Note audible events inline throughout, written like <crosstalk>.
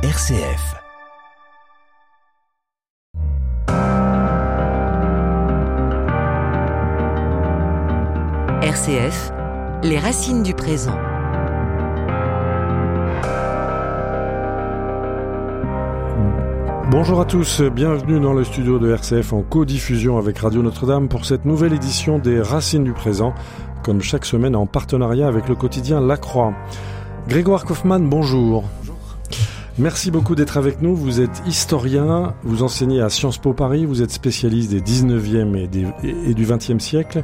RCF. RCF, les racines du présent. Bonjour à tous, bienvenue dans le studio de RCF en co-diffusion avec Radio Notre-Dame pour cette nouvelle édition des Racines du présent, comme chaque semaine en partenariat avec le quotidien La Croix. Grégoire Kaufmann, bonjour. Merci beaucoup d'être avec nous. Vous êtes historien, vous enseignez à Sciences Po Paris, vous êtes spécialiste des 19e et, du 20e siècle,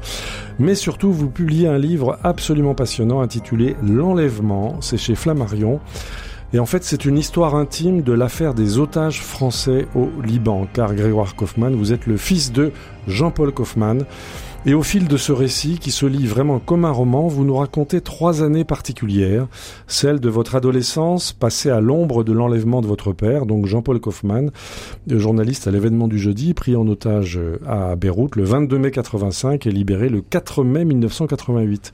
mais surtout vous publiez un livre absolument passionnant intitulé L'enlèvement, c'est chez Flammarion. Et en fait, c'est une histoire intime de l'affaire des otages français au Liban, car Grégoire Kaufmann, vous êtes le fils de Jean-Paul Kaufmann. Et au fil de ce récit, qui se lit vraiment comme un roman, vous nous racontez trois années particulières, celle de votre adolescence passée à l'ombre de l'enlèvement de votre père, donc Jean-Paul Kaufmann, journaliste à l'événement du jeudi, pris en otage à Beyrouth le 22 mai 85 et libéré le 4 mai 1988.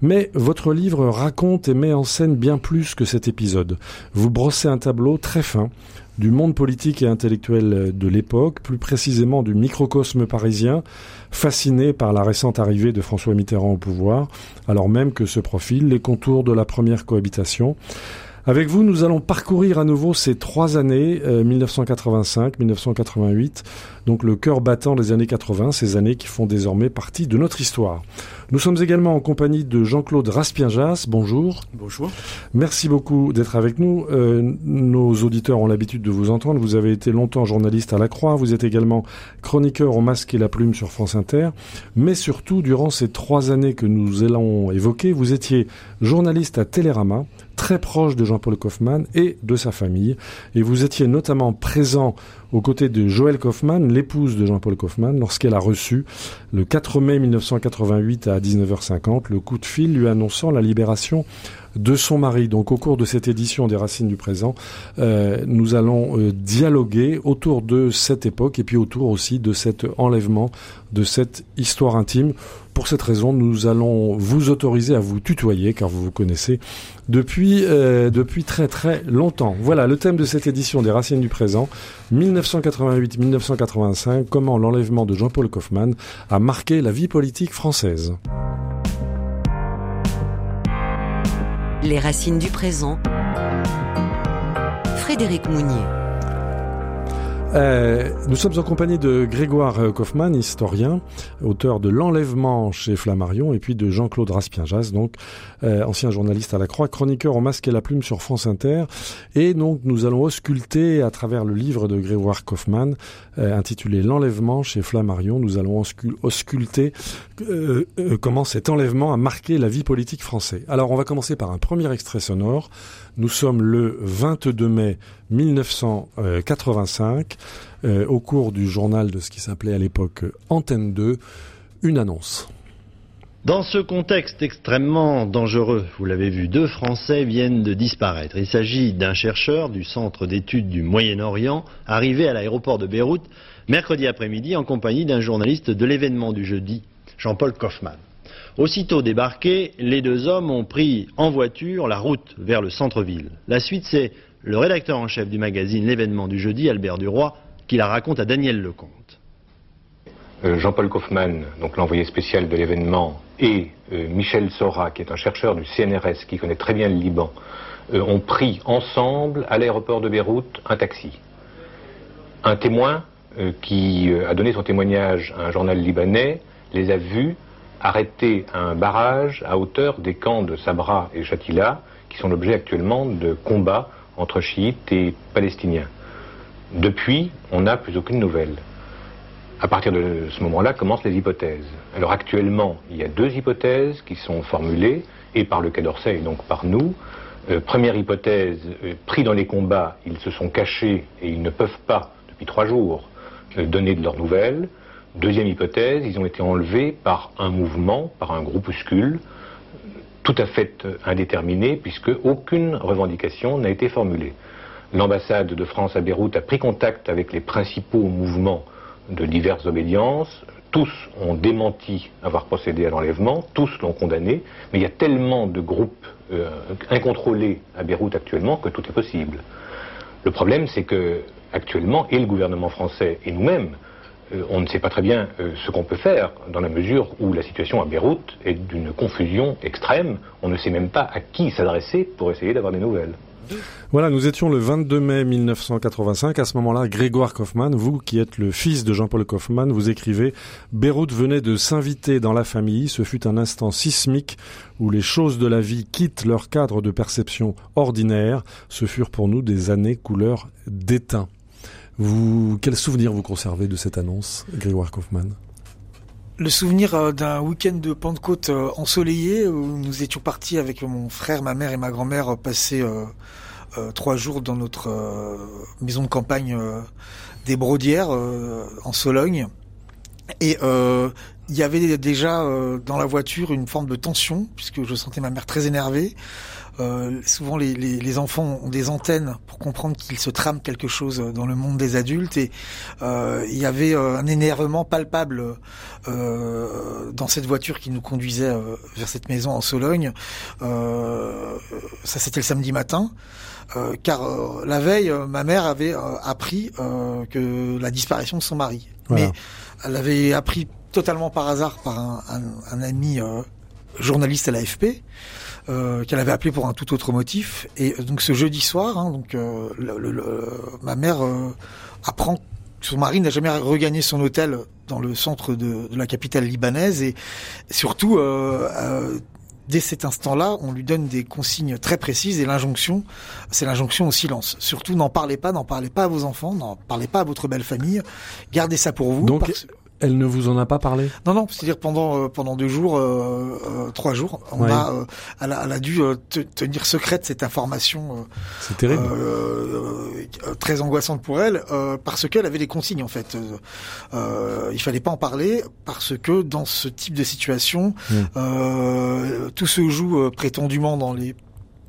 Mais votre livre raconte et met en scène bien plus que cet épisode. Vous brossez un tableau très fin du monde politique et intellectuel de l'époque, plus précisément du microcosme parisien, fasciné par la récente arrivée de François Mitterrand au pouvoir, alors même que se profilent les contours de la première cohabitation. Avec vous, nous allons parcourir à nouveau ces trois années, 1985-1988, euh, donc le cœur battant des années 80, ces années qui font désormais partie de notre histoire. Nous sommes également en compagnie de Jean-Claude Raspienjas. Bonjour. Bonjour. Merci beaucoup d'être avec nous. Euh, nos auditeurs ont l'habitude de vous entendre. Vous avez été longtemps journaliste à La Croix. Vous êtes également chroniqueur au masque et la plume sur France Inter. Mais surtout, durant ces trois années que nous allons évoquer, vous étiez journaliste à Télérama, très proche de Jean-Paul Kaufmann et de sa famille. Et vous étiez notamment présent aux côtés de Joël Kaufmann, l'épouse de Jean-Paul Kaufmann, lorsqu'elle a reçu, le 4 mai 1988 à 19h50, le coup de fil lui annonçant la libération de son mari. Donc au cours de cette édition des Racines du présent, euh, nous allons euh, dialoguer autour de cette époque et puis autour aussi de cet enlèvement, de cette histoire intime. Pour cette raison, nous allons vous autoriser à vous tutoyer, car vous vous connaissez depuis, euh, depuis très très longtemps. Voilà le thème de cette édition des Racines du présent, 1988-1985, comment l'enlèvement de Jean-Paul Kaufmann a marqué la vie politique française. Les racines du présent. Frédéric Mounier. Euh, nous sommes en compagnie de Grégoire euh, Kaufmann, historien, auteur de L'enlèvement chez Flammarion, et puis de Jean-Claude Raspienjas, donc euh, ancien journaliste à la Croix, chroniqueur au masque et la plume sur France Inter. Et donc nous allons ausculter à travers le livre de Grégoire Kaufmann, intitulé L'enlèvement chez Flammarion, nous allons ausculter comment cet enlèvement a marqué la vie politique française. Alors on va commencer par un premier extrait sonore. Nous sommes le 22 mai 1985, euh, au cours du journal de ce qui s'appelait à l'époque Antenne 2, une annonce. Dans ce contexte extrêmement dangereux, vous l'avez vu, deux Français viennent de disparaître. Il s'agit d'un chercheur du Centre d'études du Moyen-Orient, arrivé à l'aéroport de Beyrouth mercredi après-midi en compagnie d'un journaliste de l'événement du jeudi, Jean-Paul Kaufmann. Aussitôt débarqués, les deux hommes ont pris en voiture la route vers le centre-ville. La suite, c'est le rédacteur en chef du magazine L'événement du jeudi, Albert Duroy, qui la raconte à Daniel Lecomte. Euh, Jean-Paul Kaufmann, donc l'envoyé spécial de l'événement, et euh, Michel Sora, qui est un chercheur du CNRS, qui connaît très bien le Liban, euh, ont pris ensemble à l'aéroport de Beyrouth un taxi. Un témoin qui a donné son témoignage à un journal libanais les a vus arrêter à un barrage à hauteur des camps de Sabra et Shatila, qui sont l'objet actuellement de combats entre chiites et palestiniens. Depuis, on n'a plus aucune nouvelle. À partir de ce moment-là commencent les hypothèses. Alors actuellement, il y a deux hypothèses qui sont formulées, et par le Quai d'Orsay et donc par nous. Euh, première hypothèse, euh, pris dans les combats, ils se sont cachés et ils ne peuvent pas, depuis trois jours, euh, donner de leurs nouvelles. Deuxième hypothèse, ils ont été enlevés par un mouvement, par un groupuscule, tout à fait indéterminé, puisque aucune revendication n'a été formulée. L'ambassade de France à Beyrouth a pris contact avec les principaux mouvements de diverses obédiences. Tous ont démenti avoir procédé à l'enlèvement, tous l'ont condamné, mais il y a tellement de groupes euh, incontrôlés à Beyrouth actuellement que tout est possible. Le problème, c'est que actuellement, et le gouvernement français et nous-mêmes, euh, on ne sait pas très bien euh, ce qu'on peut faire dans la mesure où la situation à Beyrouth est d'une confusion extrême. On ne sait même pas à qui s'adresser pour essayer d'avoir des nouvelles. Voilà, nous étions le 22 mai 1985. À ce moment-là, Grégoire Kaufmann, vous qui êtes le fils de Jean-Paul Kaufmann, vous écrivez Beyrouth venait de s'inviter dans la famille. Ce fut un instant sismique où les choses de la vie quittent leur cadre de perception ordinaire. Ce furent pour nous des années couleur d'étain. Vous, quel souvenir vous conservez de cette annonce, Grégoire Kaufmann? Le souvenir euh, d'un week-end de Pentecôte euh, ensoleillé où nous étions partis avec mon frère, ma mère et ma grand-mère euh, passer trois jours dans notre maison de campagne des Brodières en Sologne. Et il y avait déjà dans la voiture une forme de tension puisque je sentais ma mère très énervée. Euh, souvent, les, les, les, enfants ont des antennes pour comprendre qu'il se trame quelque chose dans le monde des adultes. Et euh, il y avait euh, un énervement palpable euh, dans cette voiture qui nous conduisait euh, vers cette maison en Sologne. ça, c'était le samedi matin. car la veille, ma mère avait appris que la disparition de son mari. Mais elle avait appris totalement par hasard par un, un, un ami journaliste à l'AFP euh, qu'elle avait appelé pour un tout autre motif. Et euh, donc ce jeudi soir, hein, donc euh, le, ma mère euh, apprend que son mari n'a jamais regagné son hôtel dans le centre de, de la capitale libanaise et surtout dès cet instant-là, on lui donne des consignes très précises et l'injonction, c'est l'injonction au silence. Surtout, n'en parlez pas, n'en parlez pas à vos enfants, n'en parlez pas à votre belle famille, gardez ça pour vous. Donc, elle ne vous en a pas parlé? Non, non. C'est-à-dire pendant euh, pendant deux jours, euh, euh, trois jours, on a, elle a, elle a dû tenir secrète cette information. C'est terrible. très angoissante pour elle parce qu'elle avait des consignes en fait. il fallait pas en parler parce que dans ce type de situation, mmh. tout se joue prétendument dans les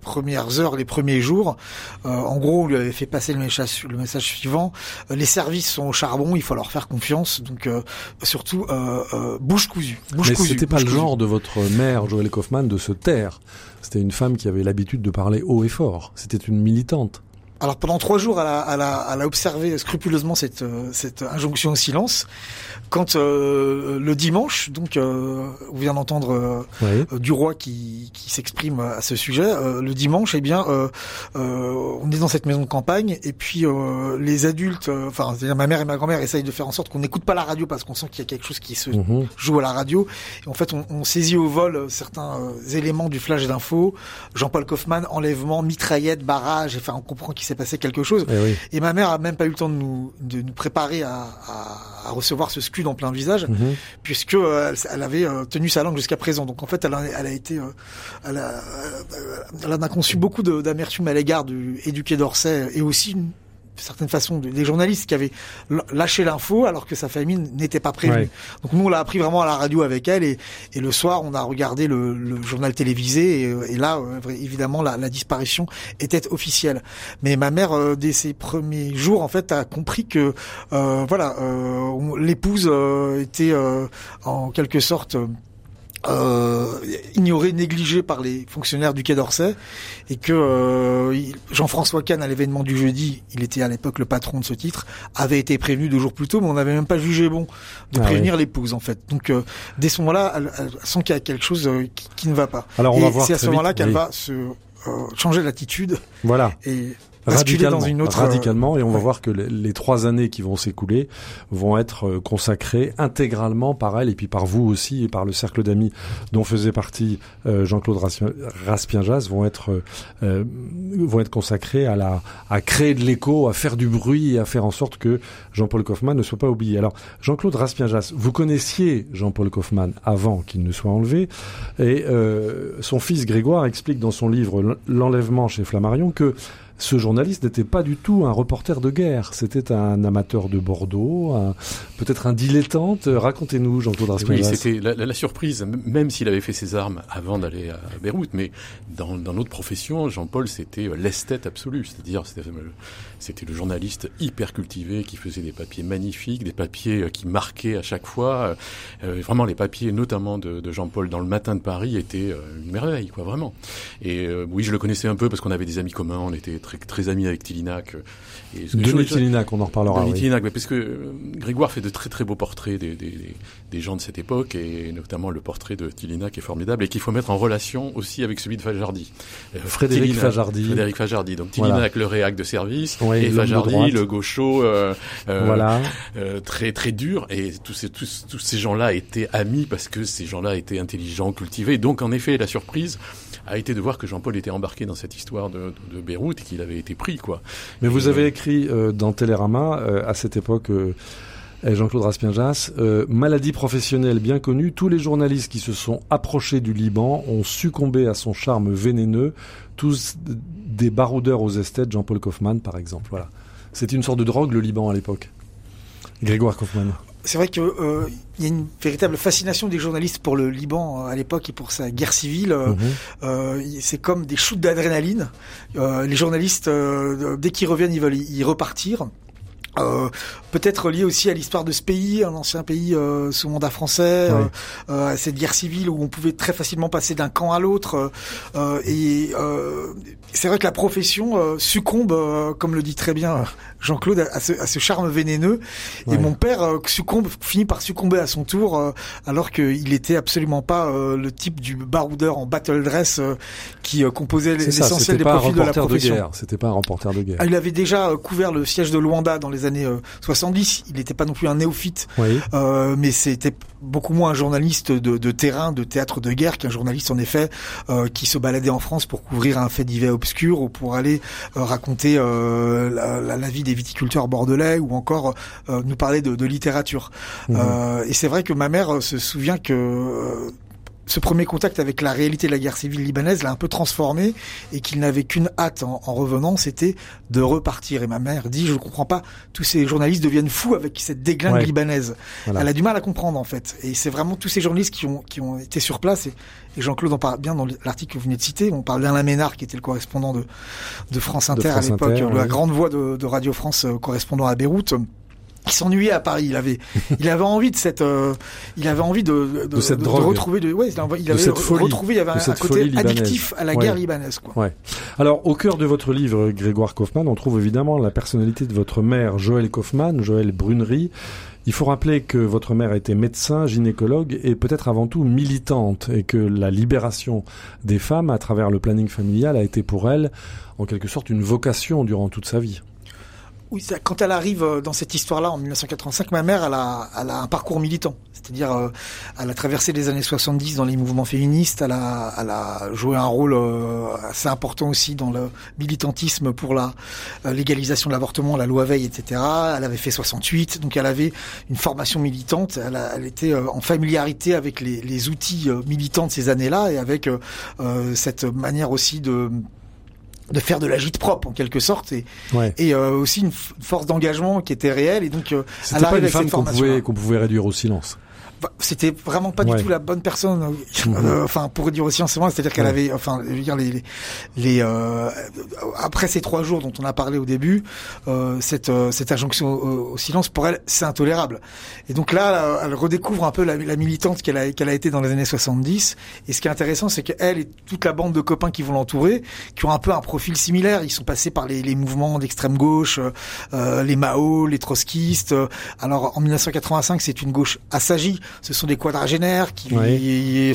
premières heures, les premiers jours. Euh, en gros, on lui avait fait passer le message, le message suivant euh, les services sont au charbon, il faut leur faire confiance. Donc euh, surtout bouche cousue. Bouche Mais c'était pas le genre de votre mère, Joël Kaufmann, de se taire. C'était une femme qui avait l'habitude de parler haut et fort. C'était une militante. Alors pendant trois jours, elle a, elle a, elle a observé scrupuleusement cette, cette injonction au silence. Quand euh, le dimanche, donc euh, on vient d'entendre euh, du roi qui, qui s'exprime à ce sujet, le dimanche, eh bien, on est dans cette maison de campagne et puis les adultes, enfin, ma mère et ma grand-mère essayent de faire en sorte qu'on n'écoute pas la radio parce qu'on sent qu'il y a quelque chose qui se mhm. joue à la radio. Et en fait, on, on saisit au vol certains éléments du flash d'info. Jean-Paul Kaufmann, enlèvement, mitraillette, barrage. Enfin, on comprend qu'il s'est passé quelque chose. Et, et, ma mère a même pas eu le temps de nous, de nous préparer à, à, à recevoir ce scud en plein visage, mhm. puisque euh, elle, avait euh, tenu sa langue jusqu'à présent. Donc en fait, elle a, elle a été, euh, elle, a, elle a conçu beaucoup d'amertume à l'égard du éduqué d'Orsay et aussi certaine façon des journalistes qui avaient lâché l'info alors que sa famille n'était pas prévenue. Donc nous on l'a appris vraiment à la radio avec elle et, et le soir on a regardé le, le journal télévisé et, et là évidemment la, la, disparition était officielle. Mais ma mère euh, dès ses premiers jours en fait a compris que euh, voilà euh, l'épouse euh, était en quelque sorte euh, ignoré, négligé par les fonctionnaires du Quai d'Orsay, et que euh, Jean-François Kahn, à l'événement du jeudi, il était à l'époque le patron de ce titre, avait été prévenu deux jours plus tôt, mais on n'avait même pas jugé bon de ah prévenir l'épouse, en fait. Donc, euh, dès ce moment-là, elle, sent qu'il y a quelque chose euh, qui, ne va pas. Alors, on et c'est à ce moment-là qu'elle va se changer d'attitude. Voilà. Et radicalement, dans une autre euh, radicalement et on va voir que les, trois années qui vont s'écouler vont être euh, consacrées intégralement par elle et puis par vous aussi et par le cercle d'amis dont faisait partie euh, Jean-Claude Raspien-Jazz vont être vont être consacrés à la à créer de l'écho, à faire du bruit et à faire en sorte que Jean-Paul Kaufmann ne soit pas oublié. Alors Jean-Claude Raspien-Jazz, vous connaissiez Jean-Paul Kaufmann avant qu'il ne soit enlevé et son fils Grégoire explique dans son livre L'enlèvement chez Flammarion que ce journaliste n'était pas du tout un reporter de guerre. C'était un amateur de Bordeaux, peut-être un dilettante. Racontez-nous, Jean-Claude Raspin. Oui, c'était la, surprise, même s'il avait fait ses armes avant d'aller à Beyrouth. Mais dans, notre profession, Jean-Paul, c'était l'esthète absolu. C'est-à-dire, c'était le journaliste hyper cultivé qui faisait des papiers magnifiques, des papiers euh, qui marquaient à chaque fois. Euh, vraiment, les papiers, notamment de, de Jean-Paul dans le Matin de Paris, étaient euh, une merveille, quoi, vraiment. Et oui, je le connaissais un peu parce qu'on avait des amis communs, on était très, très ami avec Tillinac. Et Denis Tillinac, on en reparlera. Denis oui. Tillinac, parce que Grégoire fait de très très beaux portraits des, des, des, gens de cette époque, et notamment le portrait de Tillinac est formidable, et qu'il faut mettre en relation aussi avec celui de Fajardi. Frédéric Fajardi. Frédéric Fajardi. Donc Tillinac, le réac de service, et Fajardi, le gaucho, euh, voilà. Euh, très très dur, et tous ces, tous, tous ces gens-là étaient amis parce que ces gens-là étaient intelligents, cultivés. Donc en effet, la surprise a été de voir que Jean-Paul était embarqué dans cette histoire de, de, Beyrouth et qu'il avait été pris, quoi. Mais vous avez écrit euh, dans Télérama euh, à cette époque. Euh, Jean-Claude Raspienjas, maladie professionnelle bien connue, tous les journalistes qui se sont approchés du Liban ont succombé à son charme vénéneux, tous des baroudeurs aux esthètes, Jean-Paul Kaufmann par exemple. Voilà. C'était une sorte de drogue le Liban à l'époque. Grégoire Kaufmann c'est vrai qu'il euh, y a une véritable fascination des journalistes pour le Liban euh, à l'époque et pour sa guerre civile. Euh, mhm. c'est comme des shoots d'adrénaline. les journalistes, dès qu'ils reviennent, ils veulent y repartir. Euh, peut-être lié aussi à l'histoire de ce pays, un ancien pays euh, sous mandat français, euh, à cette guerre civile où on pouvait très facilement passer d'un camp à l'autre. et c'est vrai que la profession succombe, comme le dit très bien Jean-Claude, à ce, à ce, charme vénéneux. Et mon père succombe, finit par succomber à son tour, alors qu'il était absolument pas le type du baroudeur en battle dress qui composait l'essentiel des profils de la profession. C'était pas un remporteur de guerre. Ah, il avait déjà couvert le siège de Luanda dans les années 70. Euh, il n'était pas non plus un néophyte, euh, mais c'était beaucoup moins un journaliste de, terrain, de théâtre de guerre qu'un journaliste en effet euh, qui se baladait en France pour couvrir un fait divers obscur ou pour aller raconter la, vie des viticulteurs bordelais ou encore nous parler de, littérature. Mmh. et c'est vrai que ma mère se souvient que ce premier contact avec la réalité de la guerre civile libanaise l'a un peu transformé et qu'il n'avait qu'une hâte en, revenant, c'était de repartir. Et ma mère dit, je ne comprends pas, tous ces journalistes deviennent fous avec cette déglingue libanaise. Elle a du mal à comprendre en fait. Et c'est vraiment tous ces journalistes qui ont, qui ont été sur place. Et, Jean-Claude en parle bien dans l'article que vous venez de citer. On parle d'Alain Ménard qui était le correspondant de, de France Inter à l'époque, la grande voix de, de Radio France euh, correspondant à Beyrouth il s'ennuyait à Paris. Il avait, <laughs> il avait envie de cette, euh, il avait envie de, de, cette drogue. retrouver, de, ouais, il avait cette folie, retrouvé, il y avait un, côté addictif à la guerre libanaise, quoi. Ouais. Alors, au cœur de votre livre, Grégoire Kaufmann, on trouve évidemment la personnalité de votre mère, Joël Kaufmann, Joël Brunerie. Il faut rappeler que votre mère était médecin, gynécologue et peut-être avant tout militante et que la libération des femmes à travers le planning familial a été pour elle en quelque sorte une vocation durant toute sa vie. Oui, quand elle arrive euh, dans cette histoire-là en 1985, ma mère, elle a, elle a un parcours militant. C'est-à-dire, euh, elle a traversé les années 70 dans les mouvements féministes. Elle a, elle a joué un rôle euh, assez important aussi dans le militantisme pour la légalisation de l'avortement, la loi Veil, etc. Elle avait fait 68, donc elle avait une formation militante. Elle, elle était en familiarité avec les, les outils militants de ces années-là et avec cette manière aussi de de faire de la gîte propre en quelque sorte et, et euh, aussi une, force d'engagement qui était réelle et donc euh, c'était pas une femme qu'on pouvait qu'on pouvait réduire au silence c'était vraiment pas du tout la bonne personne euh, mhm. euh, enfin pour dire aussi en ce moment c'est-à-dire qu'elle avait enfin je veux dire les les, euh, après ces trois jours dont on a parlé au début euh, cette cette injonction au, silence pour elle c'est intolérable. Et donc là elle redécouvre un peu la, la militante qu'elle a qu'elle a été dans les années 70 et ce qui est intéressant c'est qu'elle et toute la bande de copains qui vont l'entourer qui ont un peu un profil similaire. Ils sont passés par les, les mouvements d'extrême gauche les Mao les trotskistes. Alors en 1985 c'est une gauche assagie ce sont des quadragénaires qui,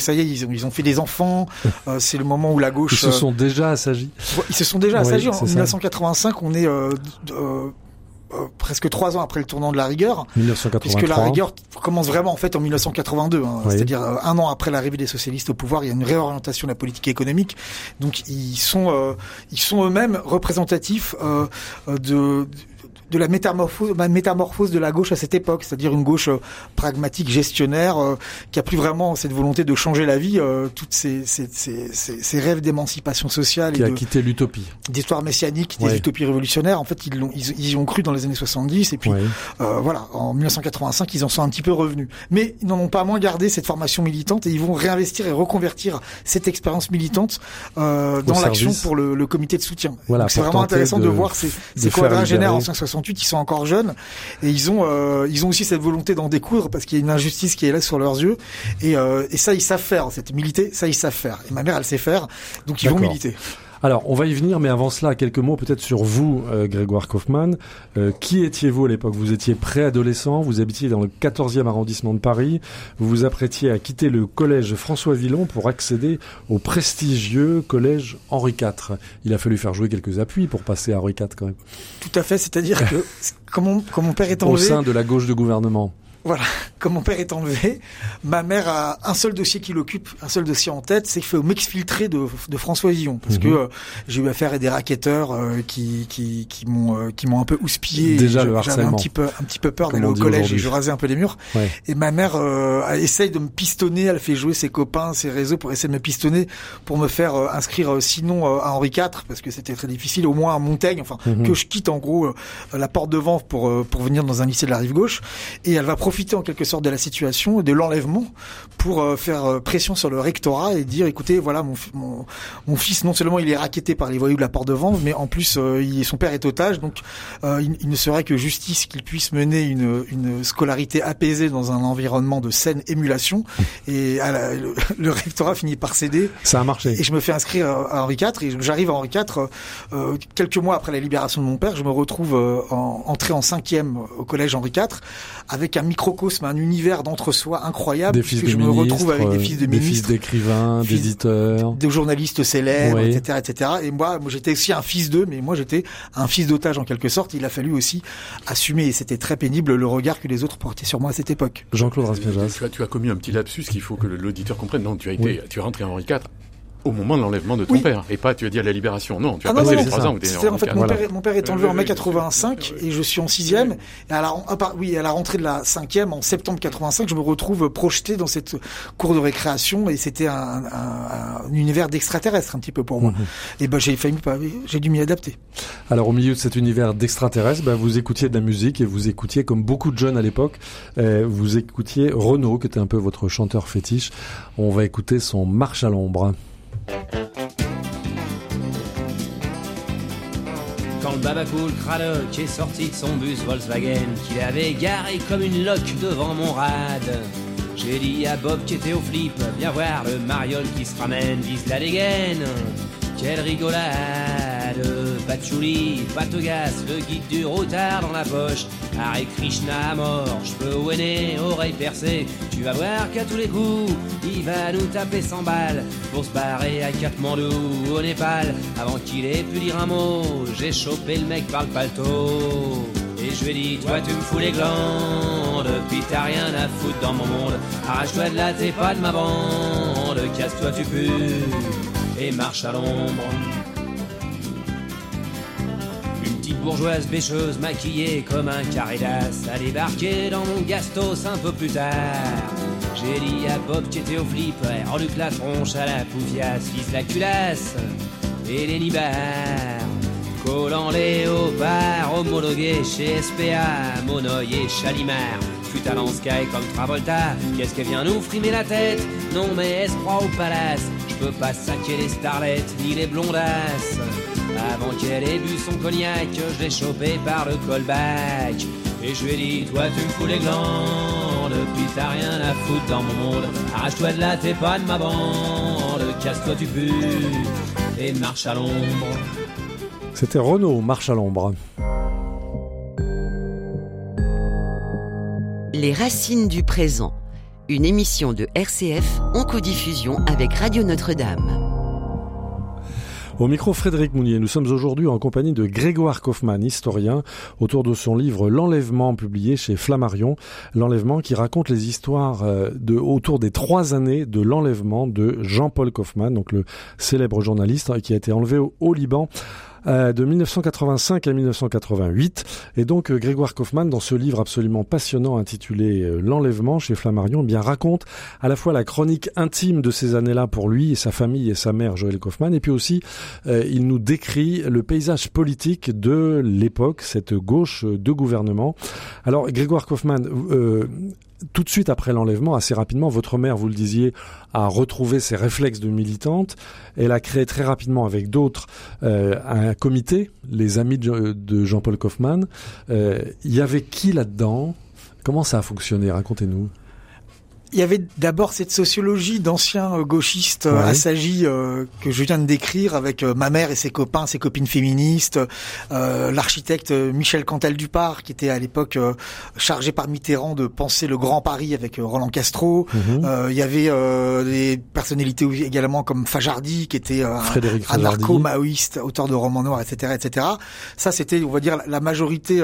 ça y est, ils ont, ils ont fait des enfants. <laughs> Euh, c'est le moment où la gauche. Ils se sont déjà assagis. Ils se sont déjà assagis. en 1985, on est euh, euh, presque trois ans après le tournant de la rigueur, 1983. puisque la rigueur commence vraiment en fait en 1982, hein, c'est-à-dire un an après l'arrivée des socialistes au pouvoir, il y a une réorientation de la politique économique. Donc ils sont ils sont eux-mêmes représentatifs de de de la métamorphose, métamorphose de la gauche à cette époque, c'est-à-dire une gauche euh, pragmatique, gestionnaire, euh, qui a plus vraiment cette volonté de changer la vie, euh, toutes ces, ces, ces, ces rêves d'émancipation sociale. Qui a quitté l'utopie. D'histoire messianique, des utopies révolutionnaires. En fait, ils, l'ont, ils, ils y ont cru dans les années 70, et puis euh, voilà, en 1985, ils en sont un petit peu revenus. Mais ils n'en ont pas moins gardé cette formation militante, et ils vont réinvestir et reconvertir cette expérience militante euh, dans l'action pour le, le, comité de soutien. Voilà, c'est vraiment intéressant de, de voir ces, ces quadragénaires en 60 68, ils sont encore jeunes. Et ils ont euh, ils ont aussi cette volonté d'en découvrir parce qu'il y a une injustice qui est là sur leurs yeux. Et, euh, et ça ils savent faire. Cette militer, ça ils savent faire. Et ma mère elle sait faire, donc ils vont militer. Alors, on va y venir, mais avant cela, quelques mots peut-être sur vous, euh, Grégoire Kaufmann. Euh, qui étiez-vous à l'époque? Vous étiez préadolescent, vous habitiez dans le 14e arrondissement de Paris, vous vous apprêtiez à quitter le collège François Villon pour accéder au prestigieux collège Henri IV. Il a fallu faire jouer quelques appuis pour passer à Henri IV quand même. Tout à fait, c'est-à-dire que quand mon, quand mon père est enlevé... Au sein de la gauche de gouvernement. Voilà, <laughs> comme mon père est enlevé, ma mère a un seul dossier qui l'occupe, un seul dossier en tête, c'est qu'il faut m'exfiltrer de, de François Villon, parce Mhm. que euh, j'ai eu affaire à des racketteurs euh, qui qui qui m'ont euh, qui m'ont un peu houspillé. Déjà, le J'avais un harcèlement. petit peu un petit peu peur d'aller au collège et je rasais un peu les murs. Ouais. Et ma mère euh, a- essaye de me pistonner, elle fait jouer ses copains, ses réseaux pour essayer de me pistonner, pour me faire euh, inscrire euh, sinon euh, à Henri IV, parce que c'était très difficile, au moins à Montaigne, enfin Mhm. que je quitte en gros euh, la porte devant pour euh, pour venir dans un lycée de la rive gauche. Et elle va profiter en quelque sorte de la situation, de l'enlèvement, pour euh, faire euh, pression sur le rectorat et dire écoutez voilà mon, fi- mon mon fils non seulement il est racketté par les voyous de la porte devant, mais en plus euh, il, son père est otage, donc il, il ne serait que justice qu'il puisse mener une, une scolarité apaisée dans un environnement de saine émulation. <laughs> Et à la- le, le rectorat finit par céder Ça a marché. et je me fais inscrire à Henri IV et j'arrive à Henri IV euh, quelques mois après la libération de mon père. Je me retrouve euh, en, entré en cinquième au collège Henri IV avec un microcosme, un univers d'entre-soi incroyable. Des fils de je me retrouve avec des euh, fils de des fils d'écrivains, d'éditeurs. des journalistes célèbres, Oui. etc., etc. Et moi, moi j'étais aussi un fils d'eux, mais moi j'étais un fils d'otage en quelque sorte. Il a fallu aussi assumer, et c'était très pénible, le regard que les autres portaient sur moi à cette époque. Jean-Claude Raspiéjas. Tu as, tu as commis un petit lapsus qu'il faut que l'auditeur comprenne. Non, tu as été, Oui. tu es rentré à Henri IV au moment de l'enlèvement de ton Oui. père, et pas tu as dit à la libération. Non, tu as Ah passé non, les non, trois ça. ans en fait mon Voilà. père, mon père est enlevé en mai oui, 85 et je suis en sixième. Et à la, oui, à la rentrée de la cinquième en septembre 85, je me retrouve projeté dans cette cour de récréation et c'était un, un- un univers d'extraterrestre un petit peu pour moi. Mhm. Et ben j'ai j'ai dû m'y adapter. Alors au milieu de cet univers d'extraterrestres, bah, vous écoutiez de la musique et vous écoutiez comme beaucoup de jeunes à l'époque, euh, vous écoutiez Renaud qui était un peu votre chanteur fétiche. On va écouter son Marche à l'ombre. Quand le babacool Cradock est sorti de son bus Volkswagen qu'il avait garé comme une loque devant mon rad. J'ai dit à Bob qui était au flip, viens voir le mariole qui se ramène, vise la dégaine. Quelle rigolade, patchouli, patogas, le guide du routard dans la poche. Hare Krishna à mort, cheveux au nez, oreilles percées. Tu vas voir qu'à tous les coups, il va nous taper 100 balles pour se barrer à Katmandou au Népal. Avant qu'il ait pu dire un mot, j'ai chopé le mec par le paletot. Et je lui ai dit, toi tu me fous les glandes, puis t'as rien à foutre dans mon monde. Arrache-toi de là, t'es pas de ma bande, casse-toi tu pues, et marche à l'ombre. Une petite bourgeoise bêcheuse maquillée comme un carré d'as a débarqué dans mon gastos un peu plus tard. J'ai dit à Bob qui était au flip, rendu que la tronche à la poufiasse, vise la culasse et les nibards. Collant léopard, homologué chez SPA, Monoï et Chalimard. Putain en Sky comme Travolta, qu'est-ce qu'elle vient nous frimer la tête? Non mais se croit au palace, je peux pas saquer les starlettes ni les blondasses. Avant qu'elle ait bu son cognac, je l'ai chopé par le callback. Et je lui ai dit, toi tu me fous les glandes, puis t'as rien à foutre dans mon monde. Arrache-toi de là, t'es pas de ma bande, casse-toi du but et marche à l'ombre. C'était Renaud, Marche à l'ombre. Les racines du présent. Une émission de RCF en codiffusion avec Radio Notre-Dame. Au micro Frédéric Mounier, nous sommes aujourd'hui en compagnie de Grégoire Kaufmann, historien, autour de son livre L'enlèvement, publié chez Flammarion. L'enlèvement qui raconte les histoires euh, de, autour des trois années de l'enlèvement de Jean-Paul Kaufmann, donc le célèbre journaliste qui a été enlevé au Liban euh, de 1985 à 1988. Et donc euh, Grégoire Kaufmann, dans ce livre absolument passionnant intitulé euh, L'enlèvement chez Flammarion, eh bien raconte à la fois la chronique intime de ces années-là pour lui et sa famille et sa mère Joël Kaufmann, et puis aussi il nous décrit le paysage politique de l'époque, cette gauche de gouvernement. Alors Grégoire Kaufmann, tout de suite après l'enlèvement, assez rapidement, votre mère, vous le disiez, a retrouvé ses réflexes de militante. Elle a créé très rapidement avec d'autres euh, un comité, les amis de, Jean-Paul Kaufmann. Euh, Il y avait qui là-dedans? Comment ça a fonctionné? Racontez-nous. Il y avait d'abord cette sociologie d'anciens euh, gauchistes euh, Ouais. assagis euh, que je viens de décrire avec euh, ma mère et ses copains, ses copines féministes, euh, l'architecte Michel Cantal-Dupart qui était à l'époque chargé par Mitterrand de penser le Grand Paris avec Roland Castro. Mhm. Il y avait des personnalités également comme Fajardi qui était narco-maoïste, auteur de romans noirs, etc., etc. Ça, c'était, on va dire, la majorité